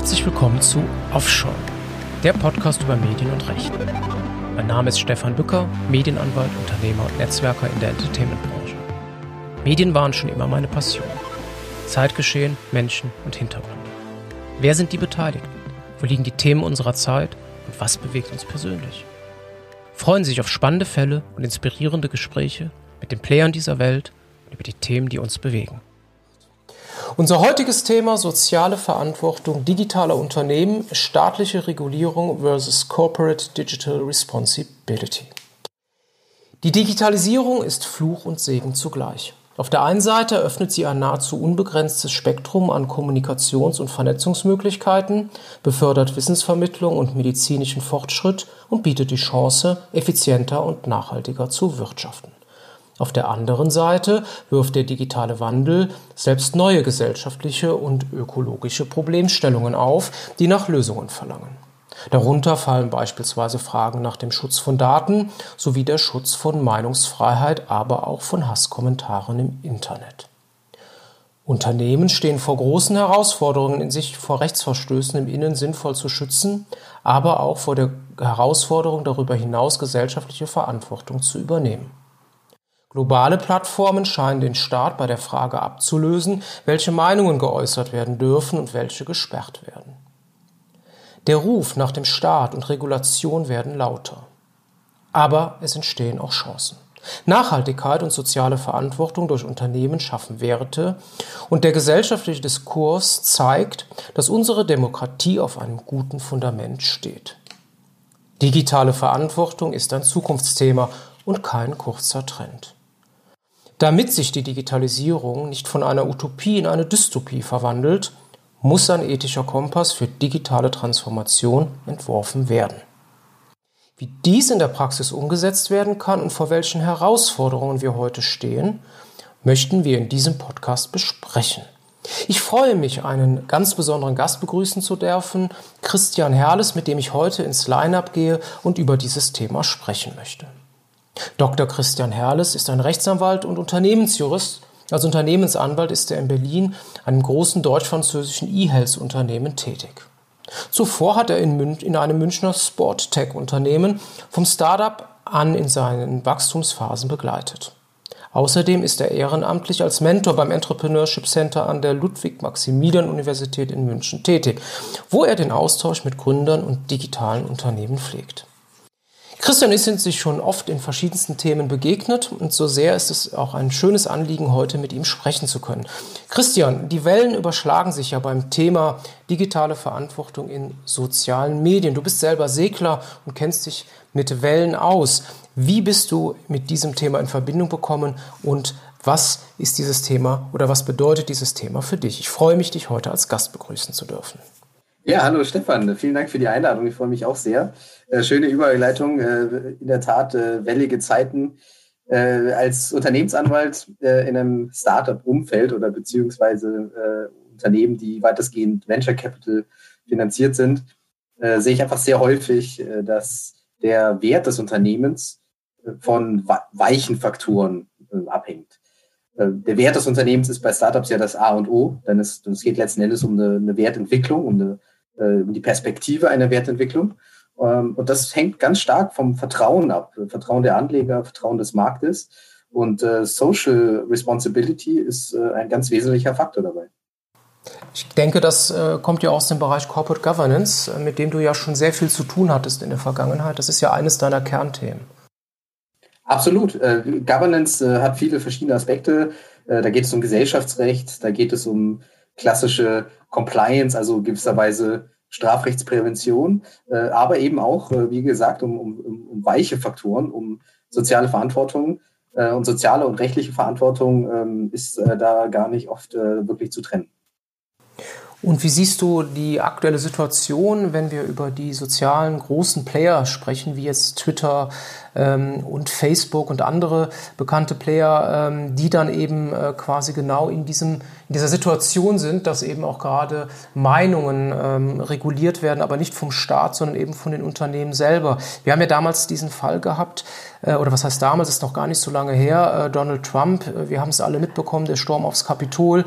Herzlich willkommen zu Offshore, der Podcast über Medien und Recht. Mein Name ist Stefan Bücker, Medienanwalt, Unternehmer und Netzwerker in der Entertainment-Branche. Medien waren schon immer meine Passion. Zeitgeschehen, Menschen und Hintergründe. Wer sind die Beteiligten? Wo liegen die Themen unserer Zeit und was bewegt uns persönlich? Freuen Sie sich auf spannende Fälle und inspirierende Gespräche mit den Playern dieser Welt und über die Themen, die uns bewegen. Unser heutiges Thema soziale Verantwortung digitaler Unternehmen, staatliche Regulierung versus Corporate Digital Responsibility. Die Digitalisierung ist Fluch und Segen zugleich. Auf der einen Seite eröffnet sie ein nahezu unbegrenztes Spektrum an Kommunikations- und Vernetzungsmöglichkeiten, befördert Wissensvermittlung und medizinischen Fortschritt und bietet die Chance, effizienter und nachhaltiger zu wirtschaften. Auf der anderen Seite wirft der digitale Wandel selbst neue gesellschaftliche und ökologische Problemstellungen auf, die nach Lösungen verlangen. Darunter fallen beispielsweise Fragen nach dem Schutz von Daten sowie der Schutz von Meinungsfreiheit, aber auch von Hasskommentaren im Internet. Unternehmen stehen vor großen Herausforderungen, sich vor Rechtsverstößen im Innen sinnvoll zu schützen, aber auch vor der Herausforderung, darüber hinaus gesellschaftliche Verantwortung zu übernehmen. Globale Plattformen scheinen den Staat bei der Frage abzulösen, welche Meinungen geäußert werden dürfen und welche gesperrt werden. Der Ruf nach dem Staat und Regulation werden lauter. Aber es entstehen auch Chancen. Nachhaltigkeit und soziale Verantwortung durch Unternehmen schaffen Werte und der gesellschaftliche Diskurs zeigt, dass unsere Demokratie auf einem guten Fundament steht. Digitale Verantwortung ist ein Zukunftsthema und kein kurzer Trend. Damit sich die Digitalisierung nicht von einer Utopie in eine Dystopie verwandelt, muss ein ethischer Kompass für digitale Transformation entworfen werden. Wie dies in der Praxis umgesetzt werden kann und vor welchen Herausforderungen wir heute stehen, möchten wir in diesem Podcast besprechen. Ich freue mich, einen ganz besonderen Gast begrüßen zu dürfen, Christian Herles, mit dem ich heute ins Line-up gehe und über dieses Thema sprechen möchte. Dr. Christian Herles ist ein Rechtsanwalt und Unternehmensjurist. Als Unternehmensanwalt ist er in Berlin, einem großen deutsch-französischen E-Health-Unternehmen, tätig. Zuvor hat er in, Mün in einem Münchner Sport-Tech-Unternehmen vom Startup an in seinen Wachstumsphasen begleitet. Außerdem ist er ehrenamtlich als Mentor beim Entrepreneurship Center an der Ludwig-Maximilian-Universität in München tätig, wo er den Austausch mit Gründern und digitalen Unternehmen pflegt. Christian ist sich schon oft in verschiedensten Themen begegnet und so sehr ist es auch ein schönes Anliegen, heute mit ihm sprechen zu können. Christian, die Wellen überschlagen sich ja beim Thema digitale Verantwortung in sozialen Medien. Du bist selber Segler und kennst dich mit Wellen aus. Wie bist du mit diesem Thema in Verbindung gekommen und was ist dieses Thema oder was bedeutet dieses Thema für dich? Ich freue mich, dich heute als Gast begrüßen zu dürfen. Ja, hallo Stefan, vielen Dank für die Einladung. Ich freue mich auch sehr. Äh, schöne Überleitung, äh, in der Tat äh, wellige Zeiten. Als Unternehmensanwalt in einem Startup-Umfeld oder beziehungsweise Unternehmen, die weitestgehend Venture Capital finanziert sind, sehe ich einfach sehr häufig, dass der Wert des Unternehmens von weichen Faktoren abhängt. Der Wert des Unternehmens ist bei Startups ja das A und O, denn es, geht letzten Endes um eine, Wertentwicklung, um eine die Perspektive einer Wertentwicklung. Ähm, und das hängt ganz stark vom Vertrauen ab, Vertrauen der Anleger, Vertrauen des Marktes. Und äh, Social Responsibility ist äh, ein ganz wesentlicher Faktor dabei. Ich denke, das kommt ja aus dem Bereich Corporate Governance, mit dem du ja schon sehr viel zu tun hattest in der Vergangenheit. Das ist ja eines deiner Kernthemen. Absolut. Governance hat viele verschiedene Aspekte. da geht es um Gesellschaftsrecht, da geht es um klassische Compliance, also gewisserweise Strafrechtsprävention, äh, aber eben auch, äh, wie gesagt, um, um, um weiche Faktoren, um soziale Verantwortung. Äh, und soziale und rechtliche Verantwortung ähm, ist da gar nicht oft wirklich zu trennen. Und wie siehst du die aktuelle Situation, wenn wir über die sozialen großen Player sprechen, wie jetzt Twitter und Facebook und andere bekannte Player, ähm, die dann eben äh, quasi genau in, diesem, in dieser Situation sind, dass eben auch gerade Meinungen ähm, reguliert werden, aber nicht vom Staat, sondern eben von den Unternehmen selber. Wir haben ja damals diesen Fall gehabt, äh, oder was heißt damals, ist noch gar nicht so lange her, äh, Donald Trump, wir haben es alle mitbekommen, der Sturm aufs Kapitol,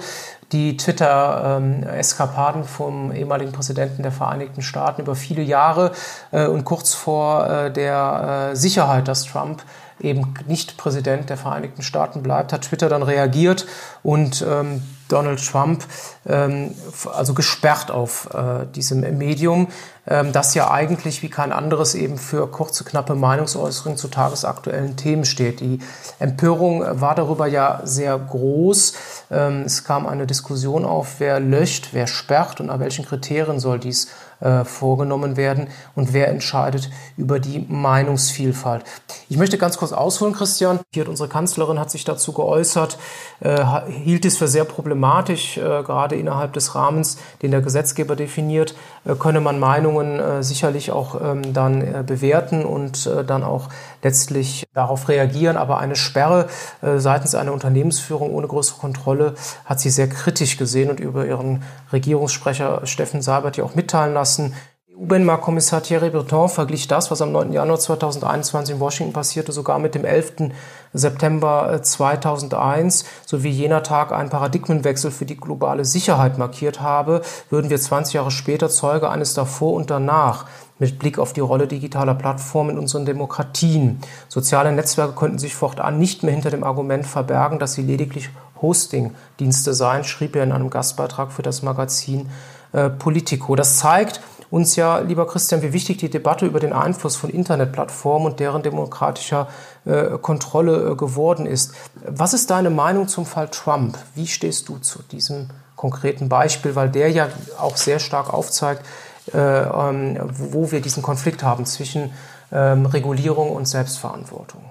die Twitter-Eskapaden vom ehemaligen Präsidenten der Vereinigten Staaten über viele Jahre und kurz vor der äh, Sicherheit, dass Trump eben nicht Präsident der Vereinigten Staaten bleibt, hat Twitter dann reagiert und ähm, Donald Trump ähm, also gesperrt auf äh, diesem Medium, ähm, das ja eigentlich wie kein anderes eben für kurze, knappe Meinungsäußerungen zu tagesaktuellen Themen steht. Die Empörung war darüber ja sehr groß. Ähm, es kam eine Diskussion auf, wer löscht, wer sperrt und nach welchen Kriterien soll dies äh, vorgenommen werden und wer entscheidet über die Meinungsvielfalt. Ich möchte ganz kurz ausholen, Christian. Hier hat unsere Kanzlerin hat sich dazu geäußert, äh, hielt es für sehr problematisch, äh, gerade innerhalb des Rahmens, den der Gesetzgeber definiert, äh, könne man Meinungen äh, sicherlich auch ähm, dann bewerten und dann auch letztlich darauf reagieren. Aber eine Sperre seitens einer Unternehmensführung ohne größere Kontrolle hat sie sehr kritisch gesehen und über ihren Regierungssprecher Steffen Seibert ja auch mitteilen lassen. EU-Binnenmarktkommissar Thierry Breton verglich das, was am 9. Januar 2021 in Washington passierte, sogar mit dem 11. September 2001 sowie jener Tag einen Paradigmenwechsel für die globale Sicherheit markiert habe, würden wir 20 Jahre später Zeuge eines davor und danach mit Blick auf die Rolle digitaler Plattformen in unseren Demokratien. Soziale Netzwerke könnten sich fortan nicht mehr hinter dem Argument verbergen, dass sie lediglich Hosting-Dienste seien, schrieb er in einem Gastbeitrag für das Magazin äh, Politico. Das zeigt, uns ja, lieber Christian, wie wichtig die Debatte über den Einfluss von Internetplattformen und deren demokratischer äh, Kontrolle äh, geworden ist. Was ist deine Meinung zum Fall Trump? Wie stehst du zu diesem konkreten Beispiel, weil der ja auch sehr stark aufzeigt, wo wir diesen Konflikt haben zwischen ähm, Regulierung und Selbstverantwortung?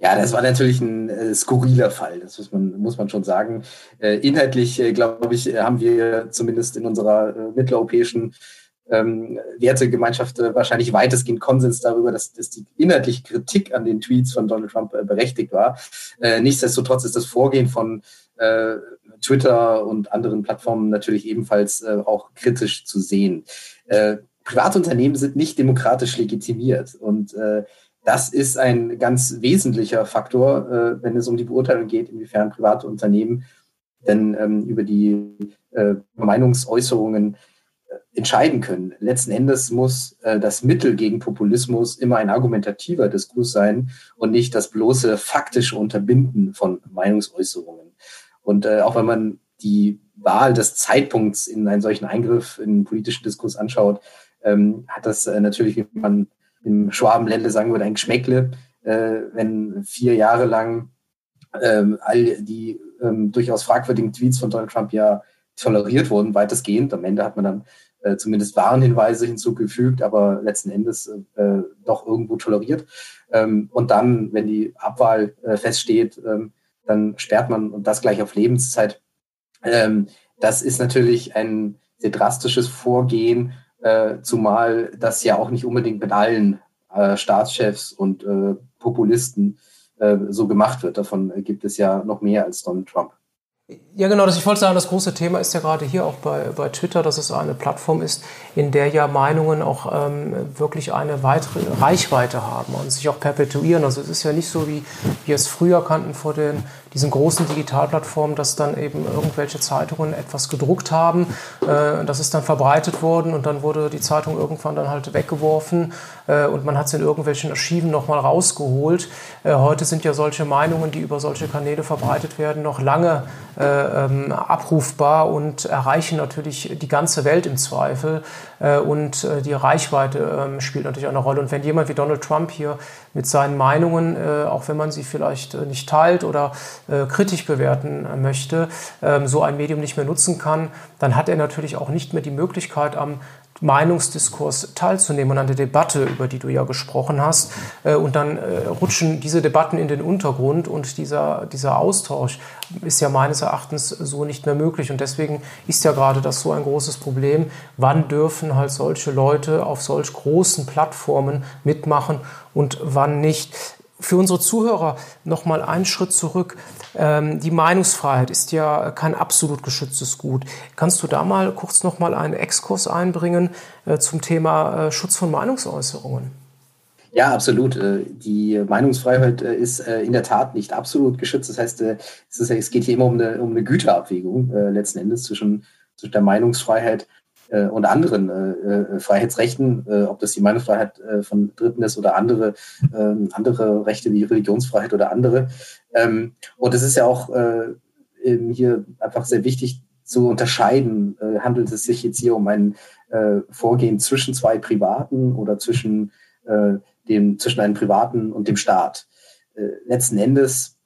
Ja, das war natürlich ein äh, skurriler Fall, das muss man, muss man schon sagen. Äh, inhaltlich, äh, glaube ich, haben wir zumindest in unserer äh, mitteleuropäischen ähm, Wertegemeinschaft äh, wahrscheinlich weitestgehend Konsens darüber, dass, dass die inhaltliche Kritik an den Tweets von Donald Trump äh, berechtigt war. Äh, nichtsdestotrotz ist das Vorgehen von äh, Twitter und anderen Plattformen natürlich ebenfalls äh, auch kritisch zu sehen. Äh, Privatunternehmen sind nicht demokratisch legitimiert und äh, das ist ein ganz wesentlicher Faktor, äh, wenn es um die Beurteilung geht, inwiefern private Unternehmen denn ähm, über die äh, Meinungsäußerungen entscheiden können. Letzten Endes muss äh, das Mittel gegen Populismus immer ein argumentativer Diskurs sein und nicht das bloße faktische Unterbinden von Meinungsäußerungen. Und äh, auch wenn man die Wahl des Zeitpunkts in einen solchen Eingriff in den politischen Diskurs anschaut, ähm, hat das äh, natürlich, wie man im Schwabenländle sagen würde, ein Geschmäckle, äh, wenn vier Jahre lang ähm, all die ähm, durchaus fragwürdigen Tweets von Donald Trump ja toleriert wurden, weitestgehend. Am Ende hat man dann äh, zumindest Warnhinweise hinzugefügt, aber letzten Endes äh, doch irgendwo toleriert. Ähm, und dann, wenn die Abwahl äh, feststeht, ähm, dann sperrt man und das gleich auf Lebenszeit. Ähm, das ist natürlich ein sehr drastisches Vorgehen, äh, zumal das ja auch nicht unbedingt mit allen äh, Staatschefs und äh, Populisten äh, so gemacht wird. Davon gibt es ja noch mehr als Donald Trump. Ja, genau. Das, ich wollte sagen, das große Thema ist ja gerade hier auch bei, bei Twitter, dass es eine Plattform ist, in der ja Meinungen auch ähm, wirklich eine weitere Reichweite haben und sich auch perpetuieren. Also es ist ja nicht so, wie wir es früher kannten vor den diesen großen Digitalplattformen, dass dann eben irgendwelche Zeitungen etwas gedruckt haben. Äh, das ist dann verbreitet worden und dann wurde die Zeitung irgendwann dann halt weggeworfen äh, und man hat es in irgendwelchen Archiven nochmal rausgeholt. Äh, heute sind ja solche Meinungen, die über solche Kanäle verbreitet werden, noch lange äh, ähm, abrufbar und erreichen natürlich die ganze Welt im Zweifel. Äh, und äh, die Reichweite ähm, spielt natürlich eine Rolle. Und wenn jemand wie Donald Trump hier mit seinen Meinungen, auch wenn man sie vielleicht nicht teilt oder kritisch bewerten möchte, ähm, so ein Medium nicht mehr nutzen kann, dann hat er natürlich auch nicht mehr die Möglichkeit, am Meinungsdiskurs teilzunehmen und an der Debatte, über die du ja gesprochen hast. Äh, und dann äh, rutschen diese Debatten in den Untergrund und dieser, dieser Austausch ist ja meines Erachtens so nicht mehr möglich. Und deswegen ist ja gerade das so ein großes Problem. Wann dürfen halt solche Leute auf solch großen Plattformen mitmachen und wann nicht? Für unsere Zuhörer noch mal einen Schritt zurück. Ähm, die Meinungsfreiheit ist ja kein absolut geschütztes Gut. Kannst du da mal kurz noch mal einen Exkurs einbringen äh, zum Thema äh, Schutz von Meinungsäußerungen? Ja, absolut. Äh, die Meinungsfreiheit ist in der Tat nicht absolut geschützt. Das heißt, es, geht hier immer um eine, um eine Güterabwägung letzten Endes zwischen, zwischen der Meinungsfreiheit und anderen Freiheitsrechten, ob das die Meinungsfreiheit von Dritten ist oder andere, ähm, andere Rechte wie Religionsfreiheit oder andere. Ähm, und es ist ja auch hier einfach sehr wichtig zu unterscheiden, handelt es sich jetzt hier um ein Vorgehen zwischen zwei Privaten oder zwischen dem, zwischen einem Privaten und dem Staat. Äh, letzten Endes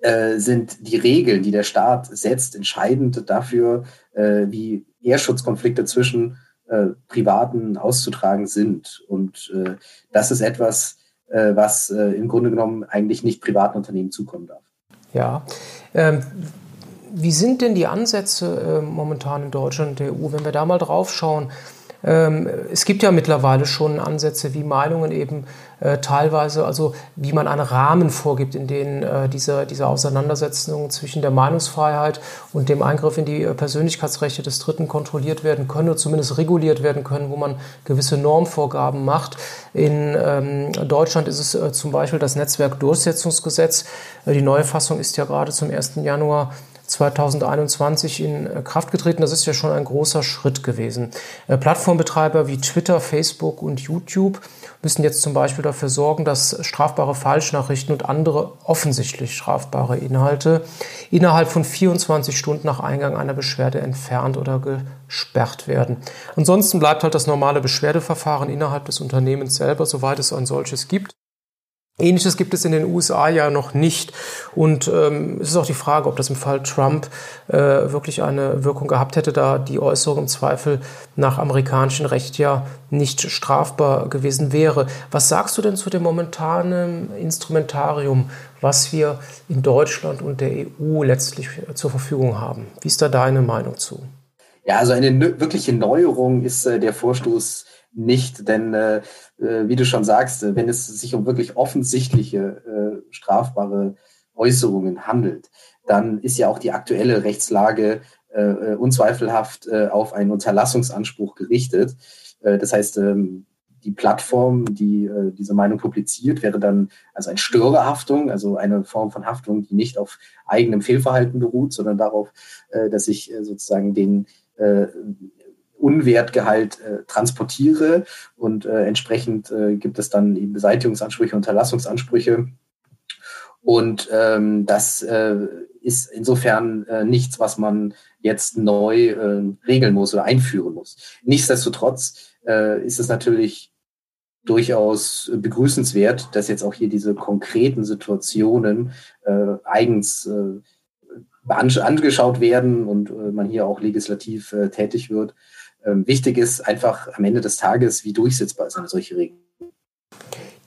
äh, sind die Regeln, die der Staat setzt, entscheidend dafür, äh, wie Ehrschutzkonflikte zwischen äh, Privaten auszutragen sind. Und äh, das ist etwas, äh, was im Grunde genommen eigentlich nicht privaten Unternehmen zukommen darf. Ja. Ähm wie sind denn die Ansätze momentan in Deutschland und der EU, wenn wir da mal drauf schauen? Ähm, es gibt ja mittlerweile schon Ansätze, wie Meinungen eben äh, teilweise, also wie man einen Rahmen vorgibt, in dem äh, diese, diese Auseinandersetzungen zwischen der Meinungsfreiheit und dem Eingriff in die äh, Persönlichkeitsrechte des Dritten kontrolliert werden können oder zumindest reguliert werden können, wo man gewisse Normvorgaben macht. In ähm, Deutschland ist es äh, zum Beispiel das Netzwerkdurchsetzungsgesetz. Äh, die neue Fassung ist ja gerade zum 1. Januar 2021 in äh, Kraft getreten. Das ist ja schon ein großer Schritt gewesen. Äh, Plattformbetreiber wie Twitter, Facebook und YouTube müssen jetzt zum Beispiel dafür sorgen, dass strafbare Falschnachrichten und andere offensichtlich strafbare Inhalte innerhalb von 24 Stunden nach Eingang einer Beschwerde entfernt oder gesperrt werden. Ansonsten bleibt halt das normale Beschwerdeverfahren innerhalb des Unternehmens selber, soweit es ein solches gibt. Ähnliches gibt es in den USA ja noch nicht. Und ähm, es ist auch die Frage, ob das im Fall Trump äh, wirklich eine Wirkung gehabt hätte, da die Äußerung im Zweifel nach amerikanischem Recht ja nicht strafbar gewesen wäre. Was sagst du denn zu dem momentanen Instrumentarium, was wir in Deutschland und der EU letztlich zur Verfügung haben? Wie ist da deine Meinung zu? Ja, also eine wirkliche Neuerung ist äh, der Vorstoß nicht, denn äh, wie du schon sagst, äh, wenn es sich um wirklich offensichtliche äh, strafbare Äußerungen handelt, dann ist ja auch die aktuelle Rechtslage äh, äh unzweifelhaft äh, auf einen Unterlassungsanspruch gerichtet. Äh, das heißt, ähm, die Plattform, die äh, diese Meinung publiziert, wäre dann also eine Störerhaftung, also eine Form von Haftung, die nicht auf eigenem Fehlverhalten beruht, sondern darauf, äh, dass ich äh, sozusagen den äh, Unwertgehalt äh, transportiere und äh, entsprechend äh, gibt es dann eben Beseitigungsansprüche, Unterlassungsansprüche. Und ähm, das äh, ist insofern äh, nichts, was man jetzt neu äh, regeln muss oder einführen muss. Nichtsdestotrotz ist es natürlich durchaus begrüßenswert, dass jetzt auch hier diese konkreten Situationen eigens angeschaut werden und man hier auch legislativ tätig wird. Ähm, wichtig ist einfach am Ende des Tages, wie durchsetzbar ist eine solche Regelung.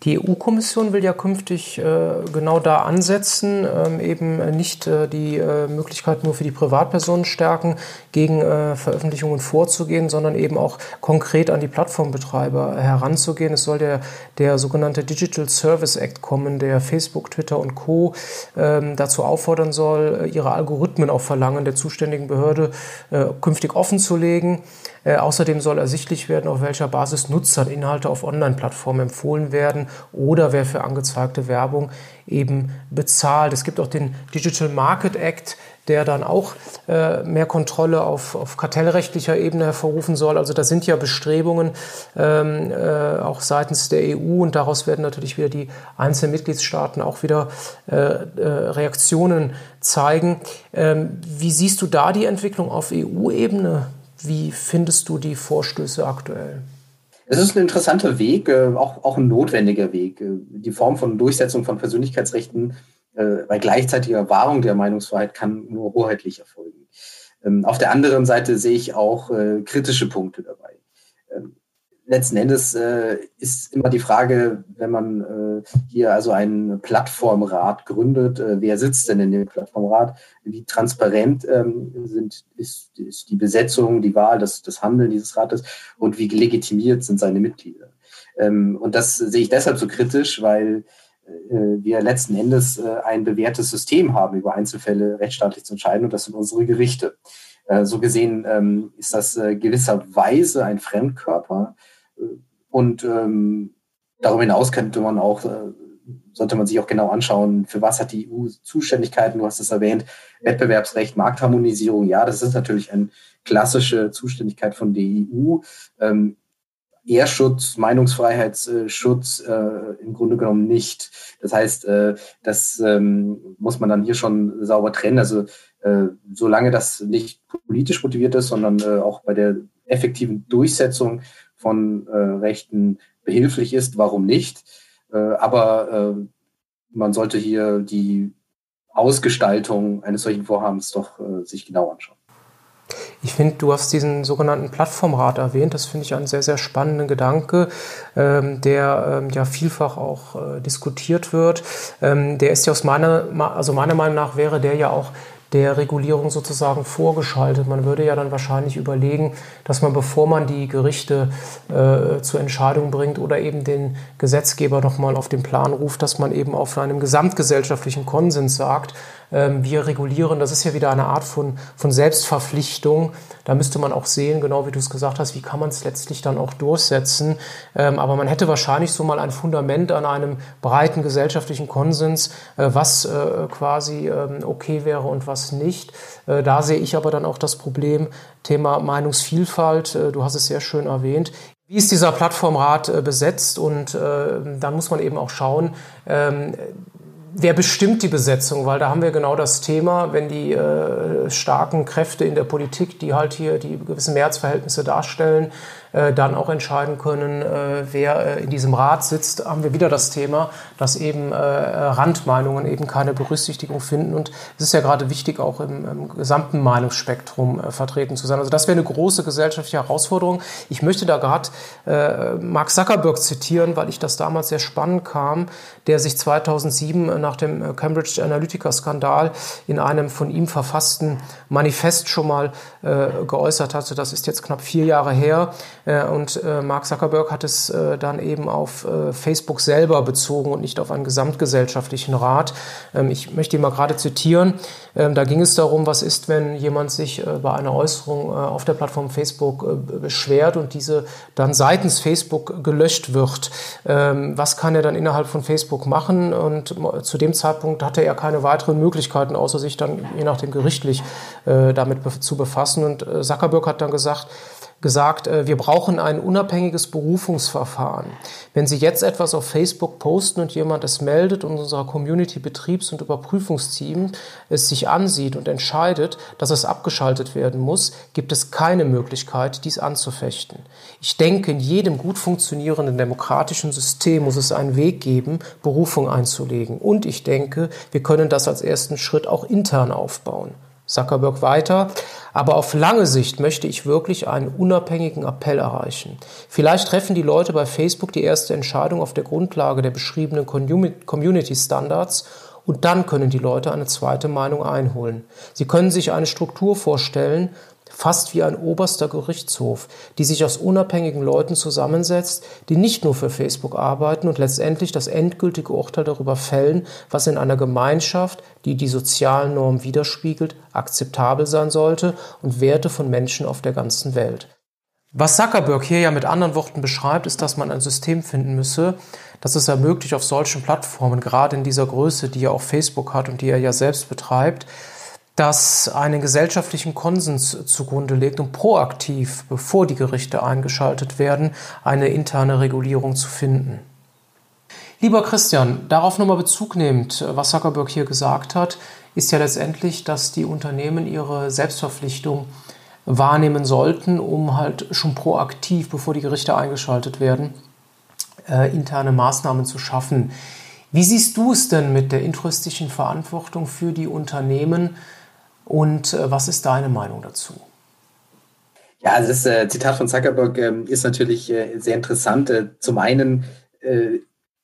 Die EU-Kommission will ja künftig äh, genau da ansetzen, ähm, eben nicht äh, die äh, Möglichkeit nur für die Privatpersonen stärken, gegen äh, Veröffentlichungen vorzugehen, sondern eben auch konkret an die Plattformbetreiber heranzugehen. Es soll der, der sogenannte Digital Service Act kommen, der Facebook, Twitter und Co. Ähm, dazu auffordern soll, ihre Algorithmen auf Verlangen der zuständigen Behörde äh, künftig offenzulegen. Äh, außerdem soll ersichtlich werden, auf welcher Basis Nutzern Inhalte auf Online-Plattformen empfohlen werden oder wer für angezeigte Werbung eben bezahlt. Es gibt auch den Digital Market Act, der dann auch äh, mehr Kontrolle auf, auf kartellrechtlicher Ebene hervorrufen soll. Also da sind ja Bestrebungen ähm, äh, auch seitens der EU und daraus werden natürlich wieder die einzelnen Mitgliedstaaten auch wieder äh, äh Reaktionen zeigen. Ähm, wie siehst du da die Entwicklung auf EU-Ebene? Wie findest du die Vorstöße aktuell? Es ist ein interessanter Weg, äh, auch, auch ein notwendiger Weg. Äh, die Form von Durchsetzung von Persönlichkeitsrechten äh, bei gleichzeitiger Wahrung der Meinungsfreiheit kann nur hoheitlich erfolgen. Ähm, auf der anderen Seite sehe ich auch kritische Punkte dabei. Letzten Endes äh, ist immer die Frage, wenn man äh, hier also einen Plattformrat gründet, äh, wer sitzt denn in dem Plattformrat? Wie transparent ähm, sind, ist, ist die Besetzung, die Wahl, das, das Handeln dieses Rates und wie legitimiert sind seine Mitglieder? Ähm, und das sehe ich deshalb so kritisch, weil äh, wir letzten Endes äh, ein bewährtes System haben, über Einzelfälle rechtsstaatlich zu entscheiden und das sind unsere Gerichte. Äh, so gesehen ähm, ist das gewisserweise ein Fremdkörper, und ähm, darüber hinaus könnte man auch, sollte man sich auch genau anschauen, für was hat die EU Zuständigkeiten, du hast es erwähnt, Wettbewerbsrecht, Marktharmonisierung, ja, das ist natürlich eine klassische Zuständigkeit von der EU. Ähm, Ehrschutz, Meinungsfreiheitsschutz äh, im Grunde genommen nicht. Das heißt, äh, das ähm, muss man dann hier schon sauber trennen. Also äh, solange das nicht politisch motiviert ist, sondern äh, auch bei der effektiven Durchsetzung von äh, Rechten behilflich ist, warum nicht? Äh, aber äh, man sollte hier die Ausgestaltung eines solchen Vorhabens doch äh, sich genau anschauen. Ich finde, du hast diesen sogenannten Plattformrat erwähnt. Das finde ich einen sehr, sehr spannenden Gedanke, ähm, der ähm, ja vielfach auch äh, diskutiert wird. Ähm, der ist ja aus meiner, also meiner Meinung nach wäre der ja auch der Regulierung sozusagen vorgeschaltet. Man würde ja dann wahrscheinlich überlegen, dass man, bevor man die Gerichte äh, zur Entscheidung bringt oder eben den Gesetzgeber nochmal auf den Plan ruft, dass man eben auf einem gesamtgesellschaftlichen Konsens sagt, wir regulieren. Das ist ja wieder eine Art von, von Selbstverpflichtung. Da müsste man auch sehen, genau wie du es gesagt hast, wie kann man es letztlich dann auch durchsetzen. Ähm, aber man hätte wahrscheinlich so mal ein Fundament an einem breiten gesellschaftlichen Konsens, äh, was äh, quasi ähm, okay wäre und was nicht. Äh, da sehe ich aber dann auch das Problem, Thema Meinungsvielfalt. Du hast es sehr schön erwähnt. Wie ist dieser Plattformrat besetzt? Und dann muss man eben auch schauen, wer bestimmt die Besetzung? Weil da haben wir genau das Thema, wenn die äh, starken Kräfte in der Politik, die halt hier die gewissen Mehrheitsverhältnisse darstellen, äh, dann auch entscheiden können, äh, wer äh, in diesem Rat sitzt, haben wir wieder das Thema, dass eben Randmeinungen eben keine Berücksichtigung finden. Und es ist ja gerade wichtig, auch im, im gesamten Meinungsspektrum vertreten zu sein. Also das wäre eine große gesellschaftliche Herausforderung. Ich möchte da gerade Mark Zuckerberg zitieren, weil ich das damals sehr spannend kam, der sich 2007 nach dem Cambridge Analytica-Skandal in einem von ihm verfassten Manifest schon mal geäußert hatte. Das ist jetzt knapp vier Jahre her. Äh, und äh, Mark Zuckerberg hat es äh, dann eben auf Facebook selber bezogen und nicht auf einen gesamtgesellschaftlichen Rat. Ähm, ich möchte ihn mal gerade zitieren. Ähm, da ging es darum, was ist, wenn jemand sich bei einer Äußerung auf der Plattform Facebook beschwert und diese dann seitens Facebook gelöscht wird. Ähm, was kann er dann innerhalb von Facebook machen? Und zu dem Zeitpunkt hatte er keine weiteren Möglichkeiten, außer sich dann je nachdem gerichtlich damit zu befassen. Und Zuckerberg hat dann gesagt, gesagt, äh, wir brauchen ein unabhängiges Berufungsverfahren. Wenn Sie jetzt etwas auf Facebook posten und jemand es meldet und unser Community-Betriebs- und Überprüfungsteam es sich ansieht und entscheidet, dass es abgeschaltet werden muss, gibt es keine Möglichkeit, dies anzufechten. Ich denke, in jedem gut funktionierenden demokratischen System muss es einen Weg geben, Berufung einzulegen. Und ich denke, wir können das als ersten Schritt auch intern aufbauen. Zuckerberg weiter. Aber auf lange Sicht möchte ich wirklich einen unabhängigen Appell erreichen. Vielleicht treffen die Leute bei Facebook die erste Entscheidung auf der Grundlage der beschriebenen Community Standards und dann können die Leute eine zweite Meinung einholen. Sie können sich eine Struktur vorstellen, fast wie ein oberster Gerichtshof, die sich aus unabhängigen Leuten zusammensetzt, die nicht nur für Facebook arbeiten und letztendlich das endgültige Urteil darüber fällen, was in einer Gemeinschaft, die die sozialen Normen widerspiegelt, akzeptabel sein sollte und Werte von Menschen auf der ganzen Welt. Was Zuckerberg hier ja mit anderen Worten beschreibt, ist, dass man ein System finden müsse, das es ermöglicht, auf solchen Plattformen, gerade in dieser Größe, die er auch Facebook hat und die er ja selbst betreibt, das einen gesellschaftlichen Konsens zugrunde legt und proaktiv, bevor die Gerichte eingeschaltet werden, eine interne Regulierung zu finden. Lieber Christian, darauf nochmal Bezug nehmend, was Zuckerberg hier gesagt hat, ist ja letztendlich, dass die Unternehmen ihre Selbstverpflichtung wahrnehmen sollten, um halt schon proaktiv, bevor die Gerichte eingeschaltet werden, äh, interne Maßnahmen zu schaffen. Wie siehst du es denn mit der interistischen Verantwortung für die Unternehmen, und äh, was ist deine Meinung dazu? Ja, also das äh, Zitat von Zuckerberg äh, ist natürlich äh, sehr interessant. Äh, zum einen äh,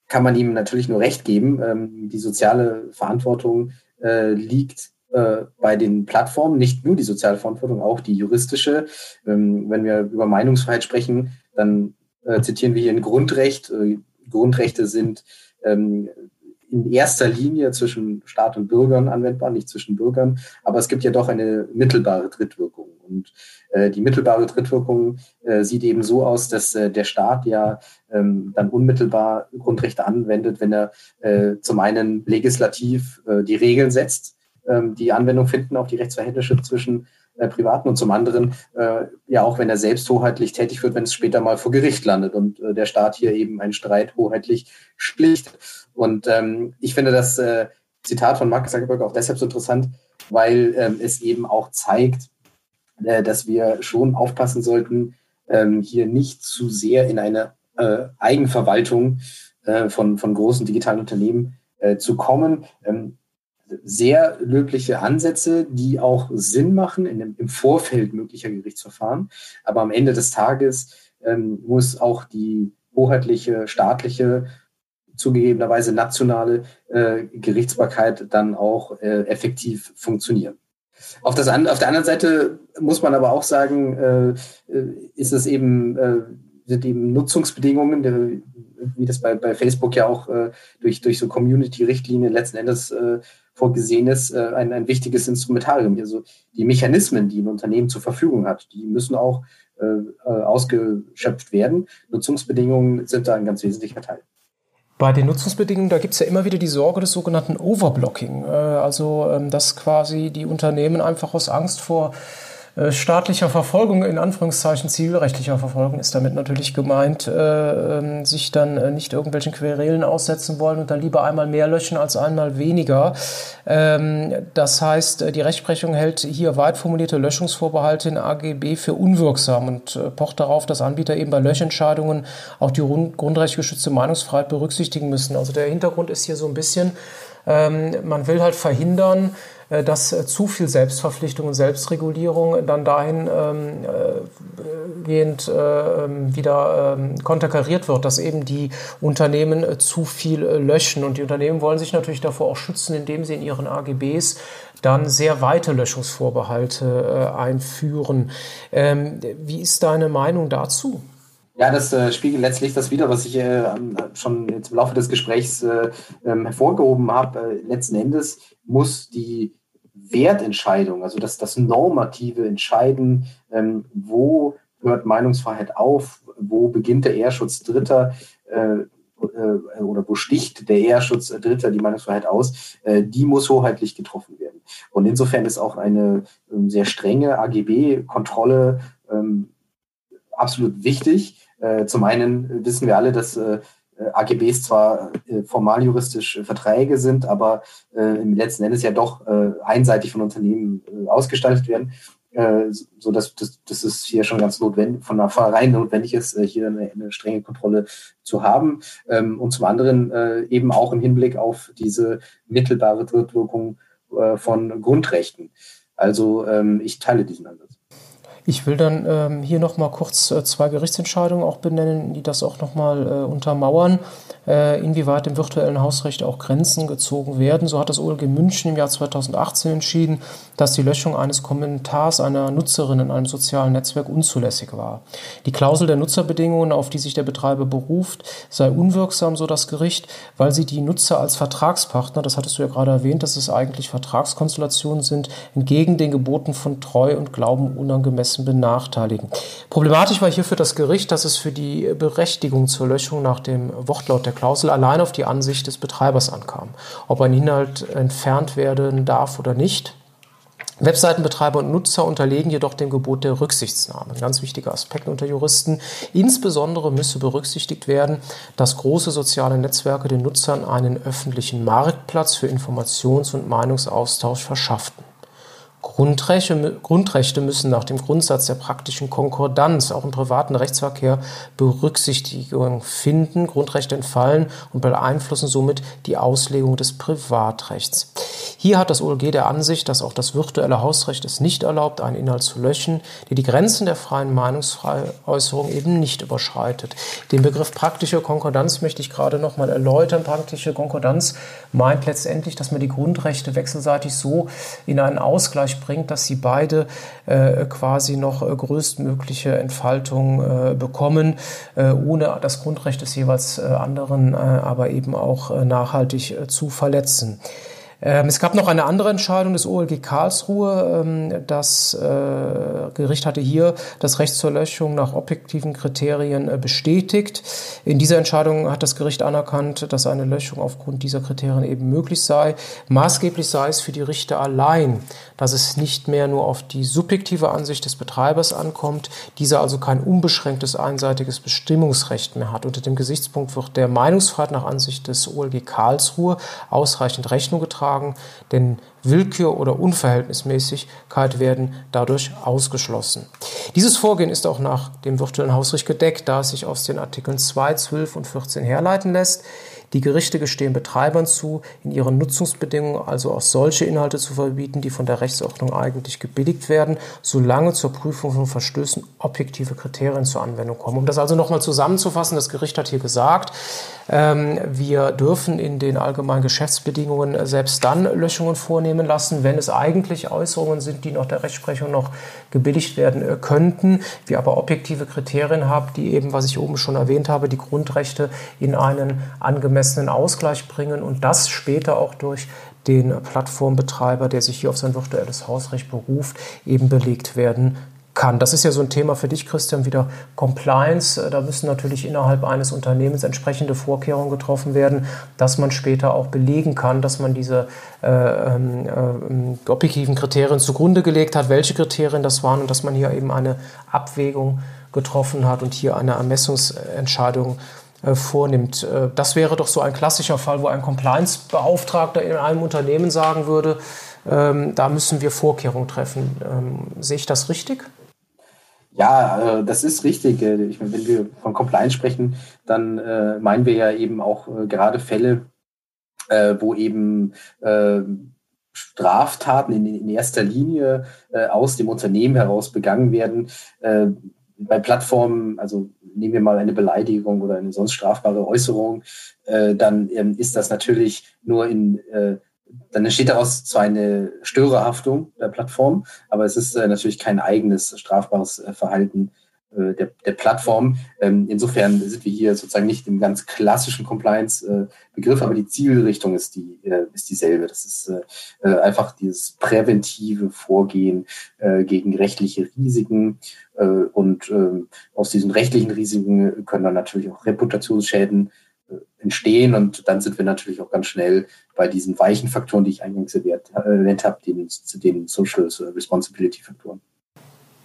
kann man ihm natürlich nur recht geben. Ähm, die soziale Verantwortung liegt bei den Plattformen, nicht nur die soziale Verantwortung, auch die juristische. Ähm, wenn wir über Meinungsfreiheit sprechen, dann zitieren wir hier ein Grundrecht. Grundrechte sind ähm, in erster Linie zwischen Staat und Bürgern anwendbar, nicht zwischen Bürgern. Aber es gibt ja doch eine mittelbare Drittwirkung. Und äh, die mittelbare Drittwirkung äh, sieht eben so aus, dass äh, der Staat ja ähm, dann unmittelbar Grundrechte anwendet, wenn er äh, zum einen legislativ äh, die Regeln setzt, ähm, die Anwendung finden auf die Rechtsverhältnisse zwischen äh, Privaten und zum anderen äh, ja auch, wenn er selbst hoheitlich tätig wird, wenn es später mal vor Gericht landet und äh, der Staat hier eben einen Streit hoheitlich schlichtet. Und ähm, ich finde das äh, Zitat von Mark Zuckerberg auch deshalb so interessant, weil ähm, es eben auch zeigt, äh, dass wir schon aufpassen sollten, ähm, hier nicht zu sehr in eine äh, Eigenverwaltung äh, von, von großen digitalen Unternehmen äh, zu kommen. Ähm, sehr löbliche Ansätze, die auch Sinn machen dem, im Vorfeld möglicher Gerichtsverfahren. Aber am Ende des Tages ähm, muss auch die hoheitliche, staatliche, zugegebenerweise nationale äh, Gerichtsbarkeit dann auch äh, effektiv funktionieren. Auf, das, auf der anderen Seite muss man aber auch sagen, äh, äh ist es eben, äh, sind eben Nutzungsbedingungen, der, wie das bei, bei Facebook ja auch äh, durch, durch so Community-Richtlinien letzten Endes äh, vorgesehen ist, äh, ein, ein wichtiges Instrumentarium. Also die Mechanismen, die ein Unternehmen zur Verfügung hat, die müssen auch äh, äh, ausgeschöpft werden. Nutzungsbedingungen sind da ein ganz wesentlicher Teil. Bei den Nutzungsbedingungen, da gibt es ja immer wieder die Sorge des sogenannten Overblocking. Also, ähm, dass quasi die Unternehmen einfach aus Angst vor äh, staatlicher Verfolgung, in Anführungszeichen zivilrechtlicher Verfolgung ist damit natürlich gemeint, äh, ähm, sich dann äh, nicht irgendwelchen Querelen aussetzen wollen und dann lieber einmal mehr löschen als einmal weniger. Ähm, das heißt, äh, die Rechtsprechung hält hier weit formulierte Löschungsvorbehalte in AGB für unwirksam und äh, pocht darauf, dass Anbieter eben bei Löschentscheidungen auch die grundrechtgeschützte Meinungsfreiheit berücksichtigen müssen. Also der Hintergrund ist hier so ein bisschen, ähm, man will halt verhindern, äh, dass äh, zu viel Selbstverpflichtung und Selbstregulierung dann dahin ähm, äh, gehend äh, ähm, wieder ähm, konterkariert wird, dass eben die Unternehmen äh, zu viel äh, löschen. Und die Unternehmen wollen sich natürlich davor auch schützen, indem sie in ihren AGBs dann sehr weite Löschungsvorbehalte einführen. Ähm, wie ist deine Meinung dazu? Ja, das äh, spiegelt letztlich das wieder, was ich äh, schon jetzt im Laufe des Gesprächs äh, hervorgehoben habe. letzten Endes muss die Wertentscheidung, also das, das normative Entscheiden, ähm, wo hört Meinungsfreiheit auf, wo beginnt der Ehrschutz Dritter äh, äh, oder wo sticht der Ehrschutz Dritter die Meinungsfreiheit aus, äh, die muss hoheitlich getroffen werden. Und insofern ist auch eine ähm, sehr strenge AGB-Kontrolle ähm, absolut wichtig. Äh, zum einen wissen wir alle, dass äh, AGBs zwar äh, formal juristisch äh, Verträge sind, aber im letzten Endes ja doch einseitig von Unternehmen ausgestaltet werden, so dass das, das ist hier schon ganz notwendig, von der vornherein notwendig ist, hier eine, eine, strenge Kontrolle zu haben. Ähm, und zum anderen eben auch im Hinblick auf diese mittelbare Drittwirkung von Grundrechten. Also ähm, ich teile diesen Ansatz. Ich will dann ähm, hier noch mal kurz äh, zwei Gerichtsentscheidungen auch benennen, die das auch noch mal äh, untermauern, äh, inwieweit im virtuellen Hausrecht auch Grenzen gezogen werden. So hat das OLG München im Jahr 2018 entschieden, dass die Löschung eines Kommentars einer Nutzerin in einem sozialen Netzwerk unzulässig war. Die Klausel der Nutzerbedingungen, auf die sich der Betreiber beruft, sei unwirksam, so das Gericht, weil sie die Nutzer als Vertragspartner, das hattest du ja gerade erwähnt, dass es eigentlich Vertragskonstellationen sind, entgegen den Geboten von Treu und Glauben unangemessen Interessen benachteiligen. Problematisch war hierfür das Gericht, dass es für die Berechtigung zur Löschung nach dem Wortlaut der Klausel allein auf die Ansicht des Betreibers ankam. Ob ein Inhalt entfernt werden darf oder nicht. Webseitenbetreiber und Nutzer unterlegen jedoch dem Gebot der Rücksichtsnahme. Ein ganz wichtiger Aspekt unter Juristen. Insbesondere müsse berücksichtigt werden, dass große soziale Netzwerke den Nutzern einen öffentlichen Marktplatz für Informations- und Meinungsaustausch verschafften. Grundrechte, Grundrechte müssen nach dem Grundsatz der praktischen Konkordanz auch im privaten Rechtsverkehr Berücksichtigung finden. Grundrechte entfallen und beeinflussen somit die Auslegung des Privatrechts. Hier hat das OLG der Ansicht, dass auch das virtuelle Hausrecht es nicht erlaubt, einen Inhalt zu löschen, der die Grenzen der freien Meinungsäußerung eben nicht überschreitet. Den Begriff praktische Konkordanz möchte ich gerade noch mal erläutern. Praktische Konkordanz meint letztendlich, dass man die Grundrechte wechselseitig so in einen Ausgleich Bereich bringt, dass sie beide äh, quasi noch äh, größtmögliche Entfaltung äh, bekommen, äh, ohne das Grundrecht des jeweils äh, anderen äh, aber eben auch nachhaltig zu verletzen. Ähm, es gab noch eine andere Entscheidung des OLG Karlsruhe. Ähm, das äh, Gericht hatte hier das Recht zur Löschung nach objektiven Kriterien äh, bestätigt. In dieser Entscheidung hat das Gericht anerkannt, dass eine Löschung aufgrund dieser Kriterien eben möglich sei. Maßgeblich sei es für die Richter allein, dass es nicht mehr nur auf die subjektive Ansicht des Betreibers ankommt, dieser also kein unbeschränktes einseitiges Bestimmungsrecht mehr hat. Unter dem Gesichtspunkt wird der Meinungsfreiheit nach Ansicht des OLG Karlsruhe ausreichend Rechnung getragen tragen, denn Willkür oder Unverhältnismäßigkeit werden dadurch ausgeschlossen. Dieses Vorgehen ist auch nach dem virtuellen Hausrecht gedeckt, da es sich aus den Artikeln 2, 12 und 14 herleiten lässt. Die Gerichte gestehen Betreibern zu, in ihren Nutzungsbedingungen also auch solche Inhalte zu verbieten, die von der Rechtsordnung eigentlich gebilligt werden, solange zur Prüfung von Verstößen objektive Kriterien zur Anwendung kommen. Um das also nochmal zusammenzufassen, das Gericht hat hier gesagt, wir dürfen in den allgemeinen Geschäftsbedingungen selbst dann Löschungen vornehmen lassen, wenn es eigentlich Äußerungen sind, die nach der Rechtsprechung noch gebilligt werden äh, könnten, wir aber objektive Kriterien haben, die eben, was ich oben schon erwähnt habe, die Grundrechte in einen angemessenen Ausgleich bringen und das später auch durch den Plattformbetreiber, der sich hier auf sein virtuelles Hausrecht beruft, eben belegt werden kann. Das ist ja so ein Thema für dich, Christian, wieder Compliance. Da müssen natürlich innerhalb eines Unternehmens entsprechende Vorkehrungen getroffen werden, dass man später auch belegen kann, dass man diese äh, ähm, äh, objektiven Kriterien zugrunde gelegt hat, welche Kriterien das waren und dass man hier eben eine Abwägung getroffen hat und hier eine Ermessungsentscheidung äh, vornimmt. Äh, das wäre doch so ein klassischer Fall, wo ein Compliance-Beauftragter in einem Unternehmen sagen würde, ähm, da müssen wir Vorkehrungen treffen. Ähm, sehe ich das richtig? Ja, äh, das ist richtig. Äh, ich meine, wenn wir von Compliance sprechen, dann äh, meinen wir ja eben auch gerade Fälle, wo eben Straftaten in, in, erster Linie aus dem Unternehmen heraus begangen werden. bei Plattformen, also nehmen wir mal eine Beleidigung oder eine sonst strafbare Äußerung, dann ähm, ist das natürlich nur in dann entsteht daraus zwar eine Störerhaftung der Plattform, aber es ist äh, natürlich kein eigenes strafbares äh, Verhalten äh, der, der Plattform. Ähm, insofern sind wir hier sozusagen nicht im ganz klassischen Compliance-Begriff, aber die Zielrichtung ist, die, äh, ist dieselbe. Das ist äh, äh, einfach dieses präventive Vorgehen gegen rechtliche Risiken. und ähm, aus diesen rechtlichen Risiken können dann natürlich auch Reputationsschäden entstehen. Und dann sind wir natürlich auch ganz schnell bei diesen weichen Faktoren, die ich eingangs erwähnt habe, den, den Social Responsibility Faktoren.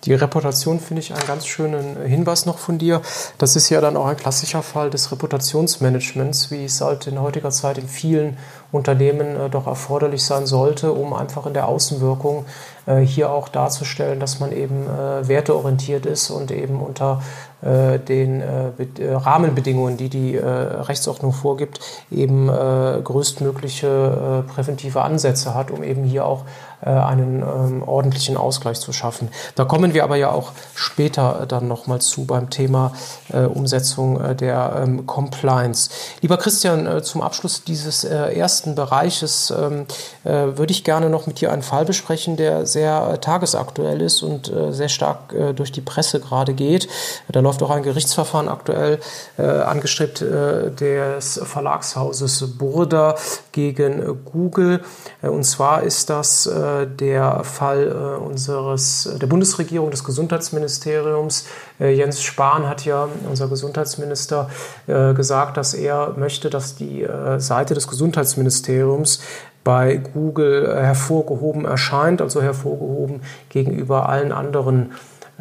Die Reputation finde ich einen ganz schönen Hinweis noch von dir. Das ist ja dann auch ein klassischer Fall des Reputationsmanagements, wie es halt in heutiger Zeit in vielen Unternehmen äh, doch erforderlich sein sollte, um einfach in der Außenwirkung äh, hier auch darzustellen, dass man eben äh, werteorientiert ist und eben unter äh, den äh, äh, Rahmenbedingungen, die die Rechtsordnung vorgibt, eben größtmögliche präventive Ansätze hat, um eben hier auch einen ähm, ordentlichen Ausgleich zu schaffen. Da kommen wir aber ja auch später dann nochmal zu beim Thema Umsetzung der ähm, Compliance. Lieber Christian, zum Abschluss dieses ersten Bereiches ähm, würde ich gerne noch mit dir einen Fall besprechen, der sehr tagesaktuell ist und sehr stark durch die Presse gerade geht. Da läuft auch ein Gerichtsverfahren aktuell äh, angestrebt äh, des Verlagshauses Burda gegen Google. Äh, und zwar ist das äh, der Fall äh, unseres der Bundesregierung des Gesundheitsministeriums. Äh, Jens Spahn hat ja unser Gesundheitsminister gesagt, dass er möchte, dass die Seite des Gesundheitsministeriums bei Google hervorgehoben erscheint, also hervorgehoben gegenüber allen anderen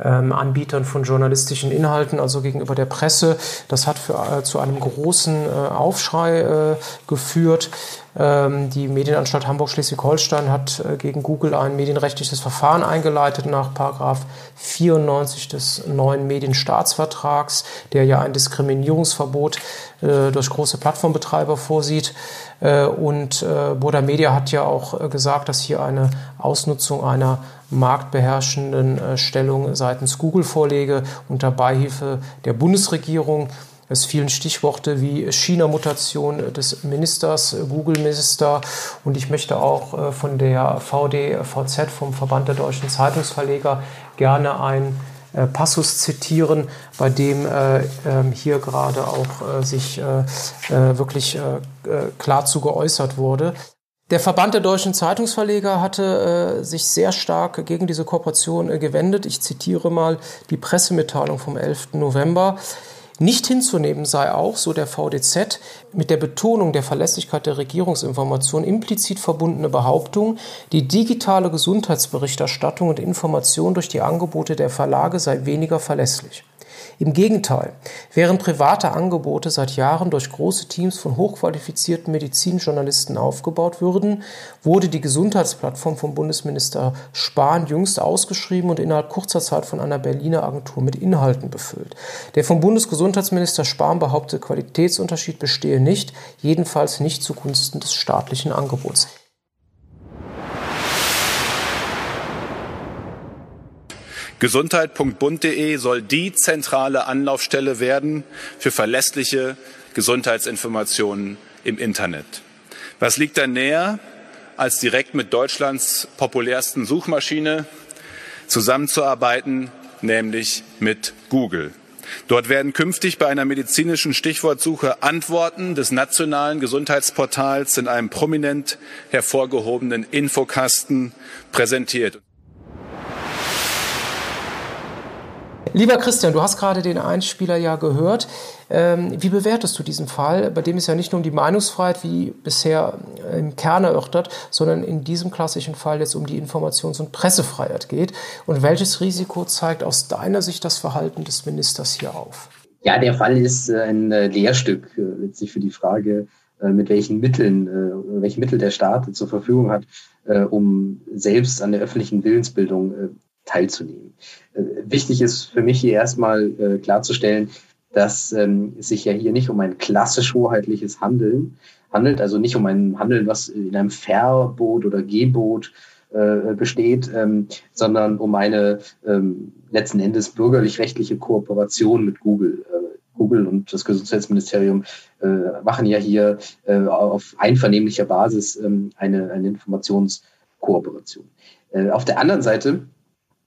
ähm, Anbietern von journalistischen Inhalten, also gegenüber der Presse. Das hat für, äh, zu einem großen äh, Aufschrei äh, geführt. Ähm, die Medienanstalt Hamburg-Schleswig-Holstein hat äh, gegen Google ein medienrechtliches Verfahren eingeleitet nach Paragraph 94 des neuen Medienstaatsvertrags, der ja ein Diskriminierungsverbot äh, durch große Plattformbetreiber vorsieht. Äh, und Boda Media hat ja auch gesagt, dass hier eine Ausnutzung einer marktbeherrschenden Stellung seitens Google vorlege unter Beihilfe der Bundesregierung. Es fielen Stichworte wie China-Mutation des Ministers, Google-Minister und ich möchte auch äh, von der VDVZ, vom Verband der deutschen Zeitungsverleger, gerne ein äh, Passus zitieren, bei dem äh, ähm, hier gerade auch sich wirklich klar zu geäußert wurde. Der Verband der deutschen Zeitungsverleger hatte äh, sich sehr stark gegen diese Kooperation äh, gewendet. Ich zitiere mal die Pressemitteilung vom 11. November. Nicht hinzunehmen sei auch, so der VDZ, mit der Betonung der Verlässlichkeit der Regierungsinformation implizit verbundene Behauptung, die digitale Gesundheitsberichterstattung und Information durch die Angebote der Verlage sei weniger verlässlich. Im Gegenteil, während private Angebote seit Jahren durch große Teams von hochqualifizierten Medizinjournalisten aufgebaut würden, wurde die Gesundheitsplattform vom Bundesminister Spahn jüngst ausgeschrieben und innerhalb kurzer Zeit von einer Berliner Agentur mit Inhalten befüllt. Der vom Bundesgesundheitsminister Spahn behauptete Qualitätsunterschied bestehe nicht, jedenfalls nicht zugunsten des staatlichen Angebots. Gesundheit.bund.de soll die zentrale Anlaufstelle werden für verlässliche Gesundheitsinformationen im Internet. Was liegt da näher, als direkt mit Deutschlands populärsten Suchmaschine zusammenzuarbeiten, nämlich mit Google. Dort werden künftig bei einer medizinischen Stichwortsuche Antworten des nationalen Gesundheitsportals in einem prominent hervorgehobenen Infokasten präsentiert. Lieber Christian, du hast gerade den Einspieler ja gehört. Ähm, wie bewertest du diesen Fall, bei dem es ja nicht nur um die Meinungsfreiheit wie bisher im Kern erörtert, sondern in diesem klassischen Fall jetzt um die Informations- und Pressefreiheit geht? Und welches Risiko zeigt aus deiner Sicht das Verhalten des Ministers hier auf? Ja, der Fall ist äh, ein äh, Lehrstück äh, letztlich für die Frage, mit welchen Mitteln, welche Mittel der Staat zur Verfügung hat, um selbst an der öffentlichen Willensbildung teilzunehmen. Äh, wichtig ist für mich hier erstmal äh, klarzustellen, dass ähm, es sich ja hier nicht um ein klassisch hoheitliches Handeln handelt, also nicht um ein Handeln, was in einem Verbot oder Gebot äh, besteht, ähm, sondern um eine ähm, letzten Endes bürgerlich-rechtliche Kooperation mit Google. Google und das Gesundheitsministerium äh, machen ja hier äh, auf einvernehmlicher Basis ähm, eine, eine Informationskooperation. Äh, auf der anderen Seite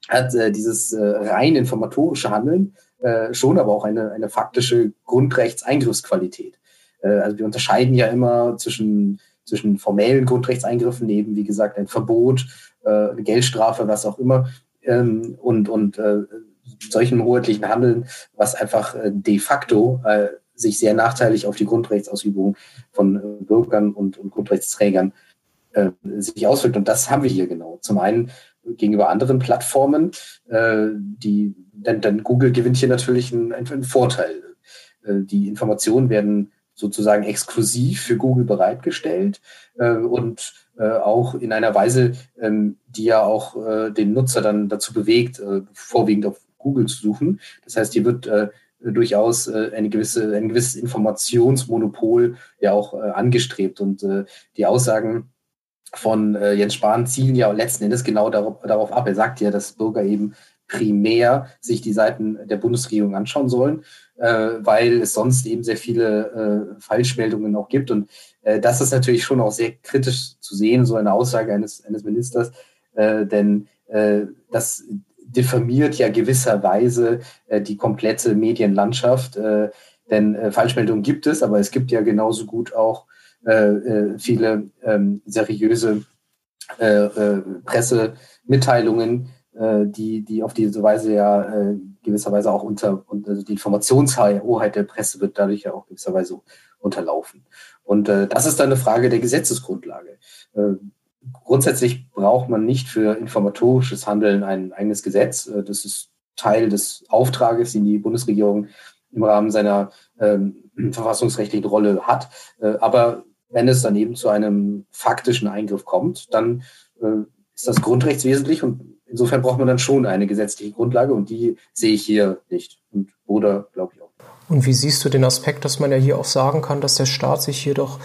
hat äh, dieses äh, rein informatorische Handeln äh, schon aber auch eine, eine faktische Grundrechtseingriffsqualität. Äh, also wir unterscheiden ja immer zwischen, zwischen formellen Grundrechtseingriffen, eben wie gesagt ein Verbot, äh, eine Geldstrafe, was auch immer, ähm, und, und äh, solchen hoheitlichen Handeln, was einfach äh, de facto äh, sich sehr nachteilig auf die Grundrechtsausübung von äh, Bürgern und, und Grundrechtsträgern äh, sich auswirkt. Und das haben wir hier genau. Zum einen gegenüber anderen Plattformen. Äh, die, denn, denn Google gewinnt hier natürlich einen, einen Vorteil. Äh, die Informationen werden sozusagen exklusiv für Google bereitgestellt äh, und äh, auch in einer Weise, ähm, die ja auch äh, den Nutzer dann dazu bewegt, äh, vorwiegend auf Google zu suchen. Das heißt, hier wird äh, durchaus äh, eine gewisse, ein gewisses Informationsmonopol ja auch angestrebt und die Aussagen von äh, Jens Spahn zielen ja letzten Endes genau darauf, darauf ab. Er sagt ja, dass Bürger eben primär sich die Seiten der Bundesregierung anschauen sollen, äh, weil es sonst eben sehr viele äh, Falschmeldungen auch gibt. Und äh, das ist natürlich schon auch sehr kritisch zu sehen, so eine Aussage eines, eines Ministers, äh, denn äh, das diffamiert ja gewisserweise äh, die komplette Medienlandschaft. Äh, denn äh, Falschmeldungen gibt es, aber es gibt ja genauso gut auch viele ähm, seriöse äh, äh, Pressemitteilungen, äh, die, die auf diese Weise ja äh, gewisserweise auch unter, also die Informationshoheit der Presse wird dadurch ja auch gewisserweise unterlaufen. Und äh, das ist dann eine Frage der Gesetzesgrundlage. Äh, grundsätzlich braucht man nicht für informatorisches Handeln ein eigenes Gesetz. Äh, das ist Teil des Auftrages, den die Bundesregierung im Rahmen seiner ähm, verfassungsrechtlichen Rolle hat. Äh, aber wenn es dann eben zu einem faktischen Eingriff kommt, dann äh, ist das grundrechtswesentlich und insofern braucht man dann schon eine gesetzliche Grundlage und die sehe ich hier nicht und oder glaube ich auch. Und wie siehst du den Aspekt, dass man ja hier auch sagen kann, dass der Staat sich hier doch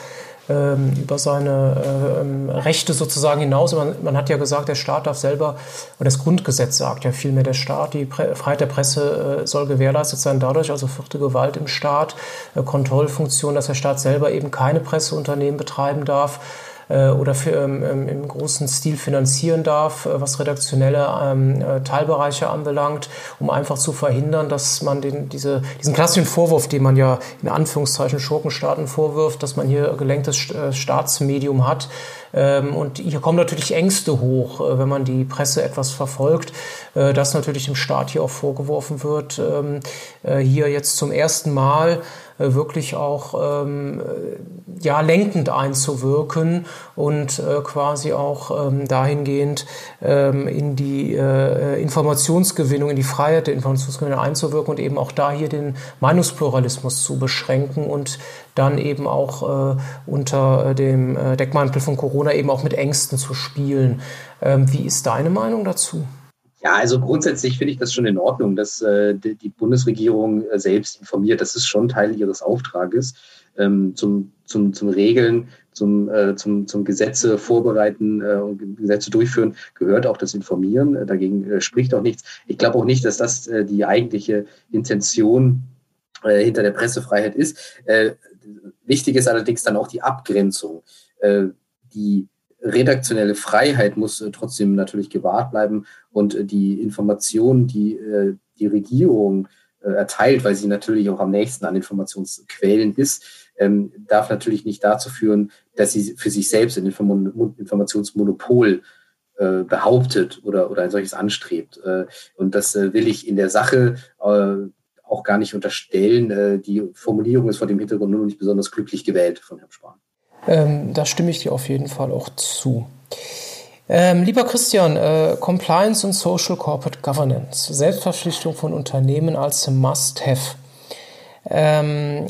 über seine ähm, Rechte sozusagen hinaus. Man, man, hat ja gesagt, der Staat darf selber, und das Grundgesetz sagt ja vielmehr, der Staat, die Pre Freiheit der Presse äh, soll gewährleistet sein dadurch, also vierte Gewalt im Staat, äh, Kontrollfunktion, dass der Staat selber eben keine Presseunternehmen betreiben darf äh, oder für, ähm, ähm, im großen Stil finanzieren darf, äh, was redaktionelle ähm, äh, Teilbereiche anbelangt, um einfach zu verhindern, dass man den, diese, diesen klassischen Vorwurf, den man ja in Anführungszeichen Schurkenstaaten vorwirft, dass man hier gelenktes äh, Staatsmedium hat, ähm, und hier kommen natürlich Ängste hoch, äh, wenn man die Presse etwas verfolgt, äh, dass natürlich dem Staat hier auch vorgeworfen wird, ähm, äh, hier jetzt zum ersten Mal äh, wirklich auch ähm, äh, ja, lenkend einzuwirken und äh, quasi auch ähm, dahingehend ähm, in die äh, Informationsgewinnung, in die Freiheit der Informationsgewinnung einzuwirken und eben auch da hier den Meinungspluralismus zu beschränken und dann eben auch äh, unter dem äh, Deckmantel von Corona eben auch mit Ängsten zu spielen. Ähm, wie ist deine Meinung dazu? Ja, also grundsätzlich finde ich das schon in Ordnung, dass äh, die, Bundesregierung äh, selbst informiert. Das ist schon Teil ihres Auftrages. Ähm, zum, zum, zum Regeln, zum, äh, zum, zum Gesetze vorbereiten äh, und Gesetze durchführen gehört auch das Informieren. Dagegen äh, spricht auch nichts. Ich glaube auch nicht, dass das äh, die eigentliche Intention äh, hinter der Pressefreiheit ist. Äh, wichtig ist allerdings dann auch die Abgrenzung. Äh, die redaktionelle Freiheit muss äh, trotzdem natürlich gewahrt bleiben und äh, die Informationen, die äh, die Regierung erteilt, weil sie natürlich auch am nächsten an Informationsquellen ist, ähm, darf natürlich nicht dazu führen, dass sie für sich selbst ein Informationsmonopol behauptet oder, oder ein solches anstrebt. und das will ich in der Sache auch gar nicht unterstellen. die Formulierung ist vor dem Hintergrund nur nicht besonders glücklich gewählt von Herrn Spahn. Ähm, da stimme ich dir auf jeden Fall auch zu. Ähm, lieber Christian, äh, Compliance und Social Corporate Governance, Selbstverpflichtung von Unternehmen als Must-Have. Ähm,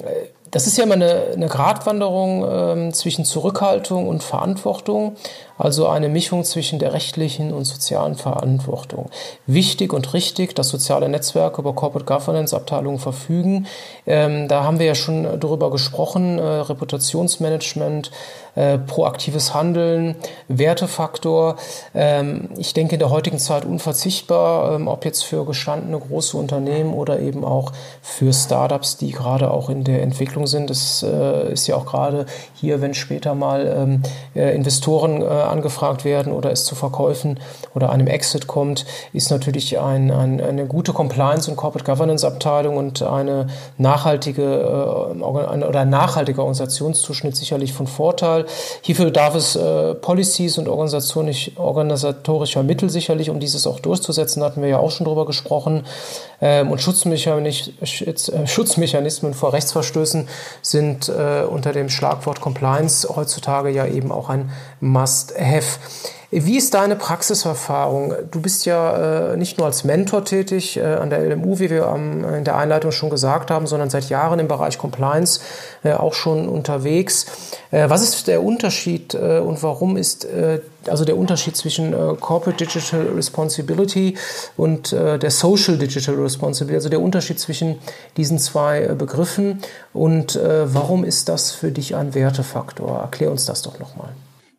das ist ja immer eine, eine Gratwanderung ähm, zwischen Zurückhaltung und Verantwortung, also eine Mischung zwischen der rechtlichen und sozialen Verantwortung. Wichtig und richtig, dass soziale Netzwerke über Corporate Governance Abteilungen verfügen. Ähm, da haben wir ja schon darüber gesprochen, äh, Reputationsmanagement, äh, proaktives Handeln, Wertefaktor. Ähm, ich denke in der heutigen Zeit unverzichtbar, ähm, ob jetzt für gestandene große Unternehmen oder eben auch für Startups, die gerade auch in der Entwicklung sind. Das äh, ist ja auch gerade hier, wenn später mal ähm, äh, Investoren äh, angefragt werden oder es zu Verkäufen oder einem Exit kommt, ist natürlich ein, ein, eine gute Compliance und Corporate Governance Abteilung und eine nachhaltige äh, oder ein nachhaltiger Organisationszuschnitt sicherlich von Vorteil. Hierfür darf es äh, Policies und organisatorischer Mittel sicherlich, um dieses auch durchzusetzen, hatten wir ja auch schon drüber gesprochen. Ähm, und Schutzmechanismen, äh, Schutzmechanismen vor Rechtsverstößen sind äh, unter dem Schlagwort Compliance heutzutage ja eben auch ein Must-Have. Wie ist deine Praxiserfahrung? Du bist ja äh, nicht nur als Mentor tätig äh, an der LMU, wie wir ähm, in der Einleitung schon gesagt haben, sondern seit Jahren im Bereich Compliance äh, auch schon unterwegs. Äh, was ist der Unterschied äh, und warum ist äh, also der Unterschied zwischen Corporate Digital Responsibility und der Social Digital Responsibility, also der Unterschied zwischen diesen zwei Begriffen und warum ist das für dich ein Wertefaktor? Erklär uns das doch nochmal.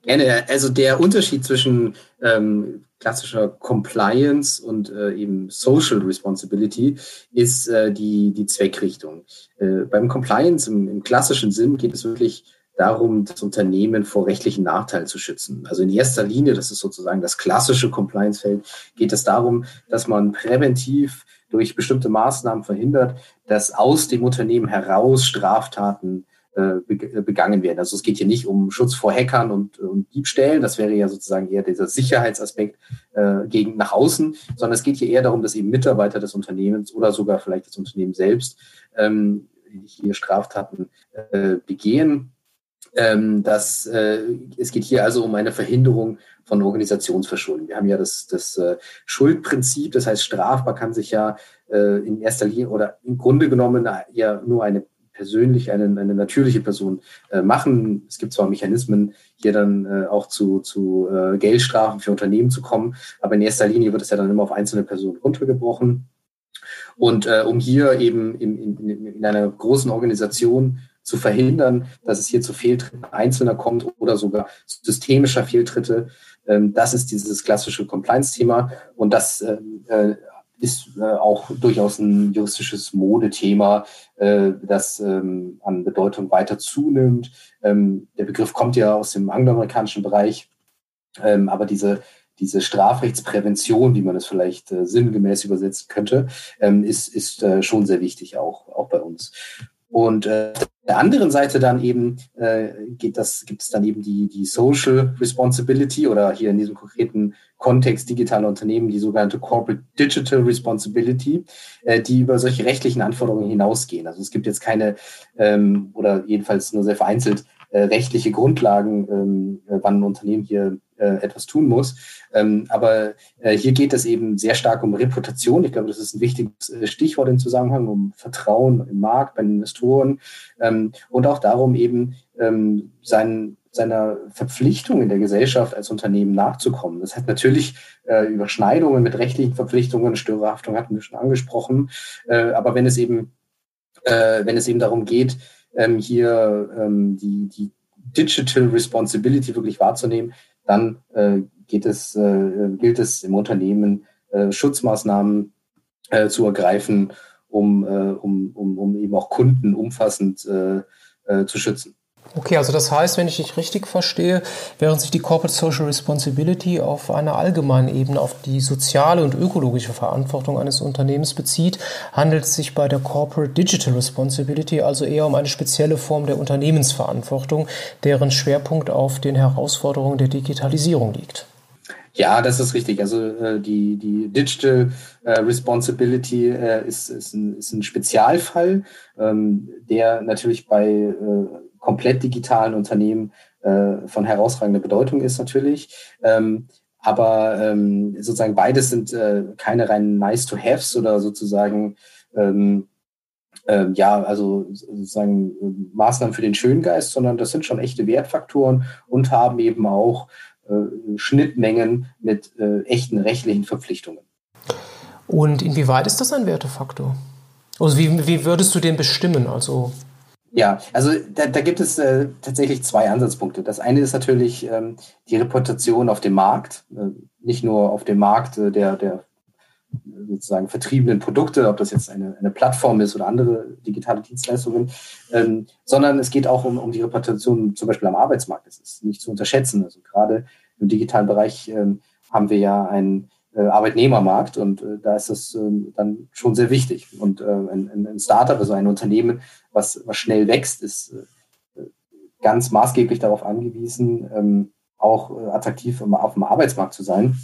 Also der Unterschied zwischen ähm, klassischer Compliance und äh, eben Social Responsibility ist äh, die, die Zweckrichtung. Äh, beim Compliance im, im klassischen Sinn geht es wirklich darum, das Unternehmen vor rechtlichen Nachteilen zu schützen. Also in erster Linie, das ist sozusagen das klassische Compliance-Feld, geht es darum, dass man präventiv durch bestimmte Maßnahmen verhindert, dass aus dem Unternehmen heraus Straftaten begangen werden. Also es geht hier nicht um Schutz vor Hackern und, und Diebstählen, das wäre ja sozusagen eher dieser Sicherheitsaspekt äh, gegen nach außen, sondern es geht hier eher darum, dass eben Mitarbeiter des Unternehmens oder sogar vielleicht das Unternehmen selbst ähm, hier Straftaten äh, begehen. Ähm, das, äh, es geht hier also um eine Verhinderung von Organisationsverschuldung. Wir haben ja das, das äh, Schuldprinzip, das heißt, strafbar kann sich ja äh, in erster Linie oder im Grunde genommen ja nur eine persönlich eine, eine natürliche Person äh, machen. Es gibt zwar Mechanismen, hier dann äh, auch zu, zu äh, Geldstrafen für Unternehmen zu kommen, aber in erster Linie wird es ja dann immer auf einzelne Personen runtergebrochen. Und äh, um hier eben in, in, in einer großen Organisation zu verhindern, dass es hier zu Fehltritten Einzelner kommt oder sogar systemischer Fehltritte, ähm, das ist dieses klassische Compliance-Thema. Und das ähm, äh, ist äh, auch durchaus ein juristisches Modethema, äh, das ähm, an Bedeutung weiter zunimmt. Ähm, der Begriff kommt ja aus dem angloamerikanischen Bereich, ähm, aber diese, diese Strafrechtsprävention, wie man es vielleicht äh, sinngemäß übersetzen könnte, ähm, ist, ist äh, schon sehr wichtig auch, auch bei uns. Und äh, der anderen Seite dann eben äh, geht das, gibt es dann eben die, die Social Responsibility oder hier in diesem konkreten Kontext digitaler Unternehmen die sogenannte Corporate Digital Responsibility, äh, die über solche rechtlichen Anforderungen hinausgehen. Also es gibt jetzt keine ähm, oder jedenfalls nur sehr vereinzelt rechtliche Grundlagen, ähm, äh, wann ein Unternehmen hier äh, etwas tun muss. Ähm, aber äh, hier geht es eben sehr stark um Reputation. Ich glaube, das ist ein wichtiges äh, Stichwort im Zusammenhang, um Vertrauen im Markt, bei den Investoren ähm, und auch darum eben ähm, sein, seiner Verpflichtung in der Gesellschaft als Unternehmen nachzukommen. Das hat natürlich äh, Überschneidungen mit rechtlichen Verpflichtungen, Störerhaftung hatten wir schon angesprochen. Äh, aber wenn es eben, äh, wenn es eben darum geht, ähm, hier ähm, die, die Digital Responsibility wirklich wahrzunehmen, dann äh, geht es, äh, gilt es im Unternehmen, äh, Schutzmaßnahmen äh, zu ergreifen, um, äh, um, um, um eben auch Kunden umfassend äh, äh, zu schützen. Okay, also das heißt, wenn ich dich richtig verstehe, während sich die Corporate Social Responsibility auf einer allgemeinen Ebene auf die soziale und ökologische Verantwortung eines Unternehmens bezieht, handelt es sich bei der Corporate Digital Responsibility also eher um eine spezielle Form der Unternehmensverantwortung, deren Schwerpunkt auf den Herausforderungen der Digitalisierung liegt. Ja, das ist richtig. Also äh, die, die Digital äh, Responsibility äh, ist, ist, ein, ist ein Spezialfall, ähm, der natürlich bei äh, komplett digitalen Unternehmen äh, von herausragender Bedeutung ist natürlich. Ähm, aber ähm, sozusagen beides sind äh, keine reinen Nice-to-Haves oder sozusagen ähm, äh, ja, also sozusagen äh, Maßnahmen für den Schöngeist, sondern das sind schon echte Wertfaktoren und haben eben auch äh, Schnittmengen mit äh, echten rechtlichen Verpflichtungen. Und inwieweit ist das ein Wertefaktor? Also wie, wie würdest du den bestimmen? Also ja, also da, da gibt es äh, tatsächlich zwei Ansatzpunkte. Das eine ist natürlich ähm, die Reputation auf dem Markt, äh, nicht nur auf dem Markt äh, der, der sozusagen vertriebenen Produkte, ob das jetzt eine, eine Plattform ist oder andere digitale Dienstleistungen, ähm, sondern es geht auch um, um die Reputation zum Beispiel am Arbeitsmarkt. Das ist nicht zu unterschätzen. Also gerade im digitalen Bereich ähm, haben wir ja einen Arbeitnehmermarkt und äh, da ist das äh, dann schon sehr wichtig. Und äh, ein, Startup, also ein Unternehmen, was, schnell wächst, ist äh, ganz maßgeblich darauf angewiesen, ähm, auch äh, attraktiv auf dem Arbeitsmarkt zu sein.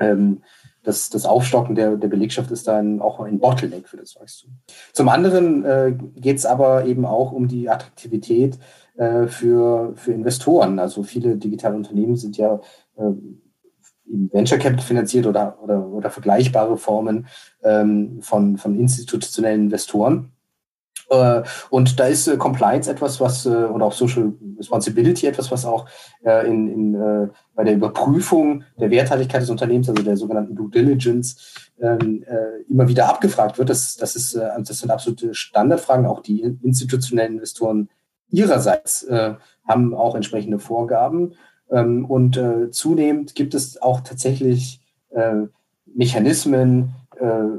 Ähm, das, das Aufstocken der, der Belegschaft ist dann auch ein Bottleneck für das Wachstum. Zum anderen äh, geht es aber eben auch um die Attraktivität äh, für, für Investoren. Also viele digitale Unternehmen sind ja äh, Venture Capital finanziert oder, oder, oder vergleichbare Formen ähm, von, von institutionellen Investoren. Äh, und da ist äh, Compliance etwas, was, äh, oder auch Social Responsibility etwas, was auch in, in, bei der Überprüfung der Werthaltigkeit des Unternehmens, also der sogenannten Due Diligence, ähm, immer wieder abgefragt wird. Das, das, ist, das sind absolute Standardfragen. Auch die institutionellen Investoren ihrerseits haben auch entsprechende Vorgaben. Ähm, und zunehmend gibt es auch tatsächlich Mechanismen,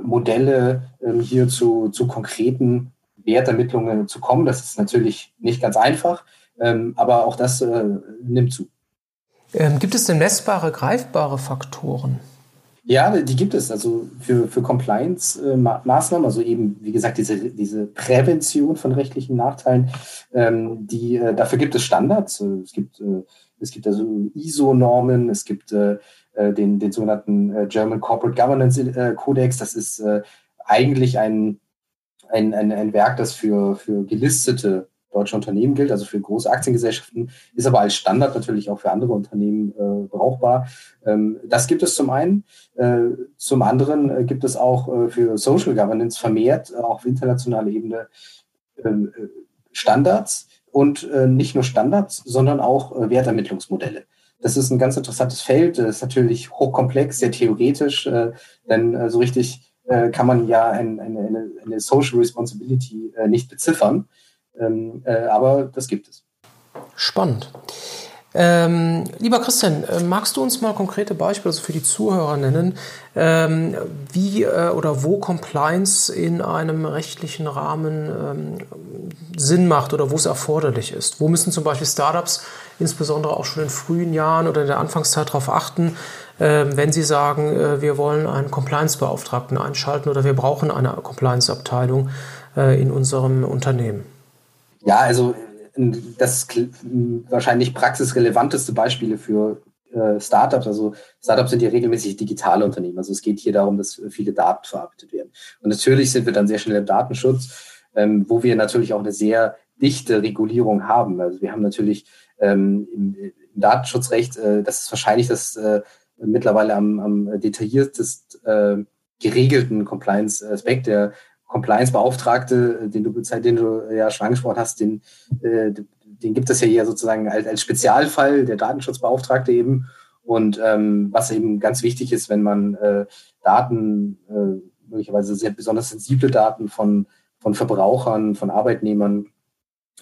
Modelle ähm, hier zu, zu konkreten Wertermittlungen zu kommen. Das ist natürlich nicht ganz einfach, ähm, aber auch das äh, nimmt zu. Ähm, gibt es denn messbare, greifbare Faktoren? Ja, die gibt es. Also für, für Compliance-Maßnahmen, also eben, wie gesagt, diese, diese Prävention von rechtlichen Nachteilen, ähm, die, äh, dafür gibt es Standards. Es gibt, äh, es gibt also ISO-Normen, es gibt äh, äh, den, den sogenannten äh, German Corporate Governance äh, Codex. Das ist äh, eigentlich ein, ein, ein, ein Werk, das für, für gelistete deutsche Unternehmen gilt, also für große Aktiengesellschaften, ist aber als Standard natürlich auch für andere Unternehmen äh, brauchbar. Ähm, das gibt es zum einen. Äh, zum anderen gibt es auch für Social Governance vermehrt, auch auf internationaler Ebene, ähm, äh, Standards und nicht nur Standards, sondern auch Wertermittlungsmodelle. Das ist ein ganz interessantes Feld, das ist natürlich hochkomplex, sehr theoretisch, denn so richtig äh, kann man ja ein, eine, eine, Social Responsibility äh, nicht beziffern. Ähm, äh, aber das gibt es. Spannend. Ähm, lieber Christian, äh, magst du uns mal konkrete Beispiele also für die Zuhörer nennen, ähm, wie äh, oder wo Compliance in einem rechtlichen Rahmen ähm, Sinn macht oder wo es erforderlich ist? Wo müssen zum Beispiel Startups insbesondere auch schon in frühen Jahren oder in der Anfangszeit darauf achten, äh, wenn sie sagen, äh, wir wollen einen Compliance-Beauftragten einschalten oder wir brauchen eine Compliance-Abteilung äh, in unserem Unternehmen? Ja, also das wahrscheinlich praxisrelevanteste Beispiele für äh, Startups. Also Startups sind ja regelmäßig digitale Unternehmen. Also es geht hier darum, dass viele Daten verarbeitet werden. Und natürlich sind wir dann sehr schnell im Datenschutz, ähm, wo wir natürlich auch eine sehr dichte Regulierung haben. Also wir haben natürlich ähm, im, Datenschutzrecht, äh, das ist wahrscheinlich das äh, mittlerweile am, am detailliertest geregelten Compliance-Aspekt, der Compliance-Beauftragte, den du, den du ja schon angesprochen hast, den, äh, den gibt es ja hier sozusagen als, als Spezialfall, der Datenschutzbeauftragte eben. Und ähm, was eben ganz wichtig ist, wenn man äh, Daten, äh, möglicherweise sehr besonders sensible Daten von, von Verbrauchern, von Arbeitnehmern,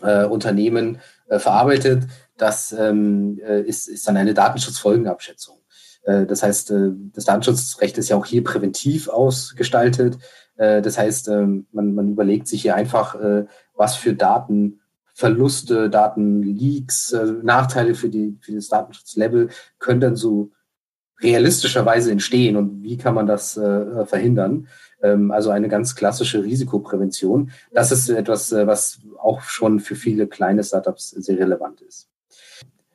äh, Unternehmen äh, verarbeitet, das ähm, äh, ist, ist dann eine Datenschutzfolgenabschätzung. Äh, das heißt, äh, das Datenschutzrecht ist ja auch hier präventiv ausgestaltet. Äh, das heißt, ähm, man, man überlegt sich hier einfach, äh, was für Datenverluste, Datenleaks, äh, Nachteile für, die, für das Datenschutzlevel können dann so realistischerweise entstehen und wie kann man das verhindern. Ähm, also eine ganz klassische Risikoprävention. Das ist etwas, was auch schon für viele kleine Startups sehr relevant ist.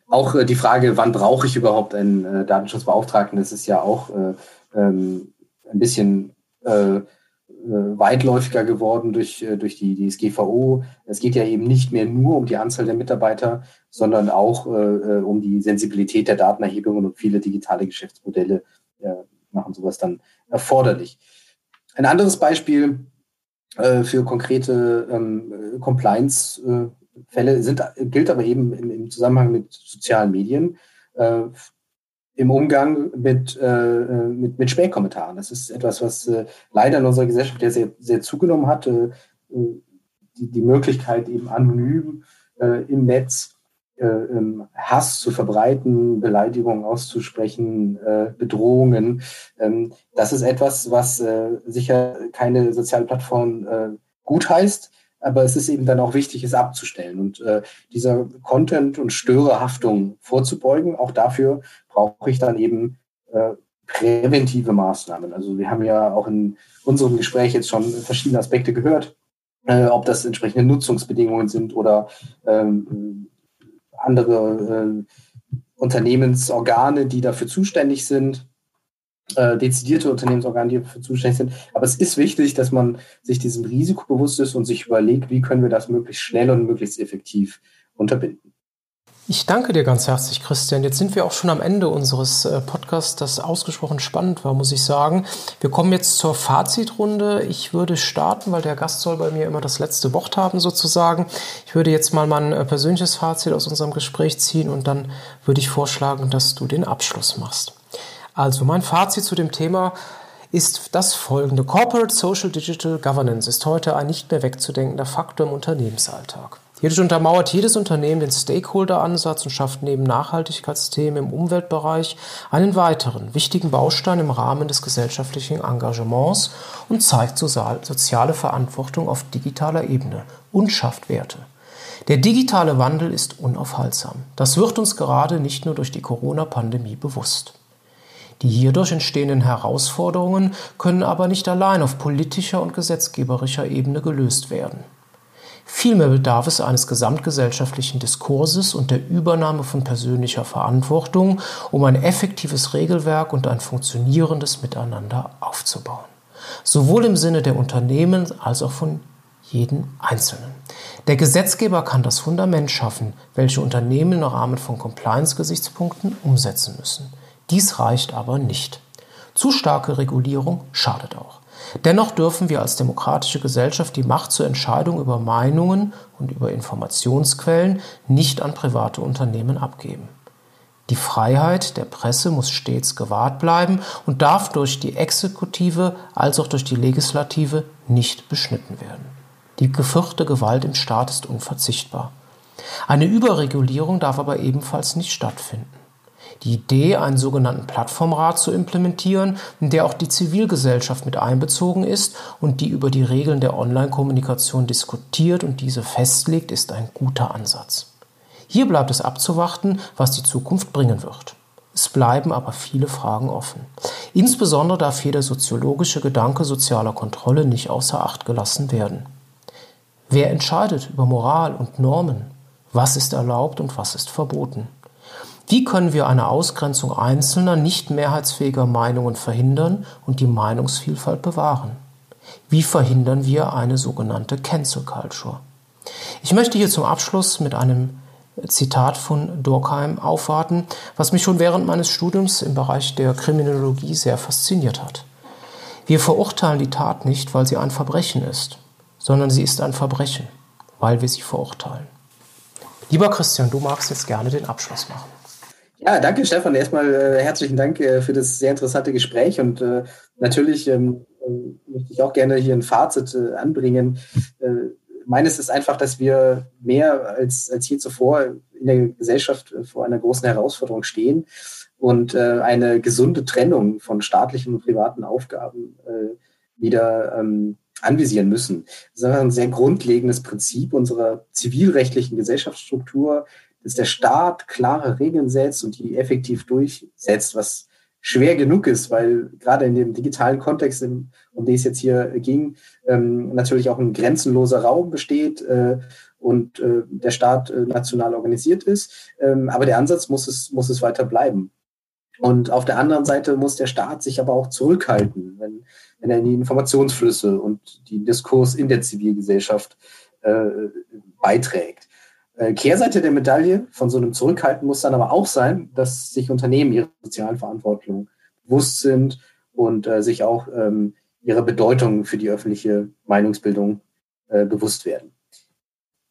Auch die Frage, wann brauche ich überhaupt einen Datenschutzbeauftragten, das ist ja auch ähm, ein bisschen weitläufiger geworden durch, äh, durch die DSGVO. Es geht ja eben nicht mehr nur um die Anzahl der Mitarbeiter, sondern auch äh, äh, um die Sensibilität der Datenerhebungen und viele digitale Geschäftsmodelle äh, machen sowas dann erforderlich. Ein anderes Beispiel äh, für konkrete ähm, Compliance-Fälle sind, gilt aber eben im, im Zusammenhang mit sozialen Medien. Äh, im Umgang mit, äh, mit, mit Spähkommentaren. Das ist etwas, was äh, leider in unserer Gesellschaft ja sehr, sehr zugenommen hat. Äh, die, die Möglichkeit, eben anonym äh, im Netz äh, ähm, Hass zu verbreiten, Beleidigungen auszusprechen, äh, Bedrohungen. Ähm, das ist etwas, was äh, sicher keine soziale Plattform äh, gut heißt, aber es ist eben dann auch wichtig, es abzustellen und äh, dieser Content- und Störerhaftung vorzubeugen. Auch dafür brauche ich dann eben äh, präventive Maßnahmen. Also wir haben ja auch in unserem Gespräch jetzt schon verschiedene Aspekte gehört, äh, ob das entsprechende Nutzungsbedingungen sind oder ähm, andere äh, Unternehmensorgane, die dafür zuständig sind äh, dezidierte Unternehmensorgane, die dafür zuständig sind. Aber es ist wichtig, dass man sich diesem Risiko bewusst ist und sich überlegt, wie können wir das möglichst schnell und möglichst effektiv unterbinden. Ich danke dir ganz herzlich, Christian. Jetzt sind wir auch schon am Ende unseres äh, Podcasts, das ausgesprochen spannend war, muss ich sagen. Wir kommen jetzt zur Fazitrunde. Ich würde starten, weil der Gast soll bei mir immer das letzte Wort haben, sozusagen. Ich würde jetzt mal mein äh, persönliches Fazit aus unserem Gespräch ziehen und dann würde ich vorschlagen, dass du den Abschluss machst. Also mein Fazit zu dem Thema ist das folgende. Corporate Social Digital Governance ist heute ein nicht mehr wegzudenkender Faktor im Unternehmensalltag. Hierdurch untermauert jedes Unternehmen den Stakeholder-Ansatz und schafft neben Nachhaltigkeitsthemen im Umweltbereich einen weiteren wichtigen Baustein im Rahmen des gesellschaftlichen Engagements und zeigt soziale Verantwortung auf digitaler Ebene und schafft Werte. Der digitale Wandel ist unaufhaltsam. Das wird uns gerade nicht nur durch die Corona-Pandemie bewusst. Die hierdurch entstehenden Herausforderungen können aber nicht allein auf politischer und gesetzgeberischer Ebene gelöst werden. Vielmehr bedarf es eines gesamtgesellschaftlichen Diskurses und der Übernahme von persönlicher Verantwortung, um ein effektives Regelwerk und ein funktionierendes Miteinander aufzubauen. Sowohl im Sinne der Unternehmen als auch von jedem Einzelnen. Der Gesetzgeber kann das Fundament schaffen, welche Unternehmen im Rahmen von Compliance-Gesichtspunkten umsetzen müssen. Dies reicht aber nicht. Zu starke Regulierung schadet auch. Dennoch dürfen wir als demokratische Gesellschaft die Macht zur Entscheidung über Meinungen und über Informationsquellen nicht an private Unternehmen abgeben. Die Freiheit der Presse muss stets gewahrt bleiben und darf durch die Exekutive als auch durch die Legislative nicht beschnitten werden. Die gefürchte Gewalt im Staat ist unverzichtbar. Eine Überregulierung darf aber ebenfalls nicht stattfinden. Die Idee, einen sogenannten Plattformrat zu implementieren, in der auch die Zivilgesellschaft mit einbezogen ist und die über die Regeln der Online-Kommunikation diskutiert und diese festlegt, ist ein guter Ansatz. Hier bleibt es abzuwarten, was die Zukunft bringen wird. Es bleiben aber viele Fragen offen. Insbesondere darf hier der soziologische Gedanke sozialer Kontrolle nicht außer Acht gelassen werden. Wer entscheidet über Moral und Normen? Was ist erlaubt und was ist verboten? Wie können wir eine Ausgrenzung einzelner, nicht mehrheitsfähiger Meinungen verhindern und die Meinungsvielfalt bewahren? Wie verhindern wir eine sogenannte Cancel Culture? Ich möchte hier zum Abschluss mit einem Zitat von Durkheim aufwarten, was mich schon während meines Studiums im Bereich der Kriminologie sehr fasziniert hat. Wir verurteilen die Tat nicht, weil sie ein Verbrechen ist, sondern sie ist ein Verbrechen, weil wir sie verurteilen. Lieber Christian, du magst jetzt gerne den Abschluss machen. Ja, danke Stefan. Erstmal äh, herzlichen Dank äh, für das sehr interessante Gespräch und äh, natürlich ähm, äh, möchte ich auch gerne hier ein Fazit äh, anbringen. Äh, meines ist einfach, dass wir mehr als, als je zuvor in der Gesellschaft vor einer großen Herausforderung stehen und eine gesunde Trennung von staatlichen und privaten Aufgaben wieder ähm, anvisieren müssen. Das ist ein sehr grundlegendes Prinzip unserer zivilrechtlichen Gesellschaftsstruktur, dass der Staat klare Regeln setzt und die effektiv durchsetzt, was schwer genug ist, weil gerade in dem digitalen Kontext, um den es jetzt hier ging, ähm, natürlich auch ein grenzenloser Raum besteht äh, und äh, der Staat äh, national organisiert ist. Ähm, aber der Ansatz muss es, muss es weiter bleiben. Und auf der anderen Seite muss der Staat sich aber auch zurückhalten, wenn, wenn er die Informationsflüsse und die Diskurs in der Zivilgesellschaft äh, beiträgt. Äh, Kehrseite der Medaille von so einem Zurückhalten muss dann aber auch sein, dass sich Unternehmen ihrer sozialen Verantwortung bewusst sind und äh, sich auch ähm, ihrer Bedeutung für die öffentliche Meinungsbildung äh, bewusst werden.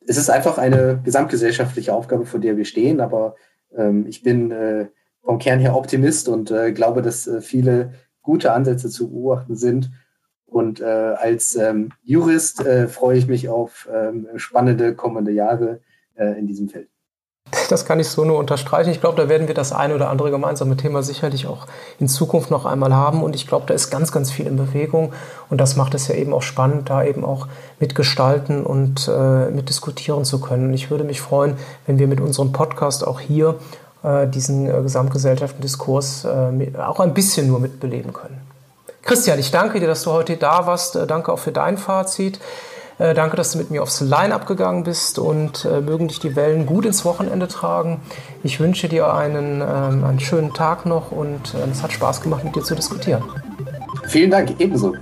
Es ist einfach eine gesamtgesellschaftliche Aufgabe, vor der wir stehen, aber ähm, ich bin äh, vom Kern her Optimist und äh, glaube, dass äh, viele gute Ansätze zu beobachten sind. Und als ähm, Jurist freue ich mich auf ähm, spannende kommende Jahre äh, in diesem Feld. Das kann ich so nur unterstreichen. Ich glaube, da werden wir das eine oder andere gemeinsame Thema sicherlich auch in Zukunft noch einmal haben. Und ich glaube, da ist ganz, ganz viel in Bewegung. Und das macht es ja eben auch spannend, da eben auch mitgestalten und äh, mitdiskutieren zu können. Und ich würde mich freuen, wenn wir mit unserem Podcast auch hier äh, diesen äh, gesamtgesellschaftlichen Diskurs äh, auch ein bisschen nur mitbeleben können. Christian, ich danke dir, dass du heute da warst. Äh, danke auch für dein Fazit. Äh, danke, dass du mit mir aufs Line-Up gegangen bist und äh, mögen dich die Wellen gut ins Wochenende tragen. Ich wünsche dir einen, ähm, einen schönen Tag noch und äh, es hat Spaß gemacht, mit dir zu diskutieren. Vielen Dank, ebenso.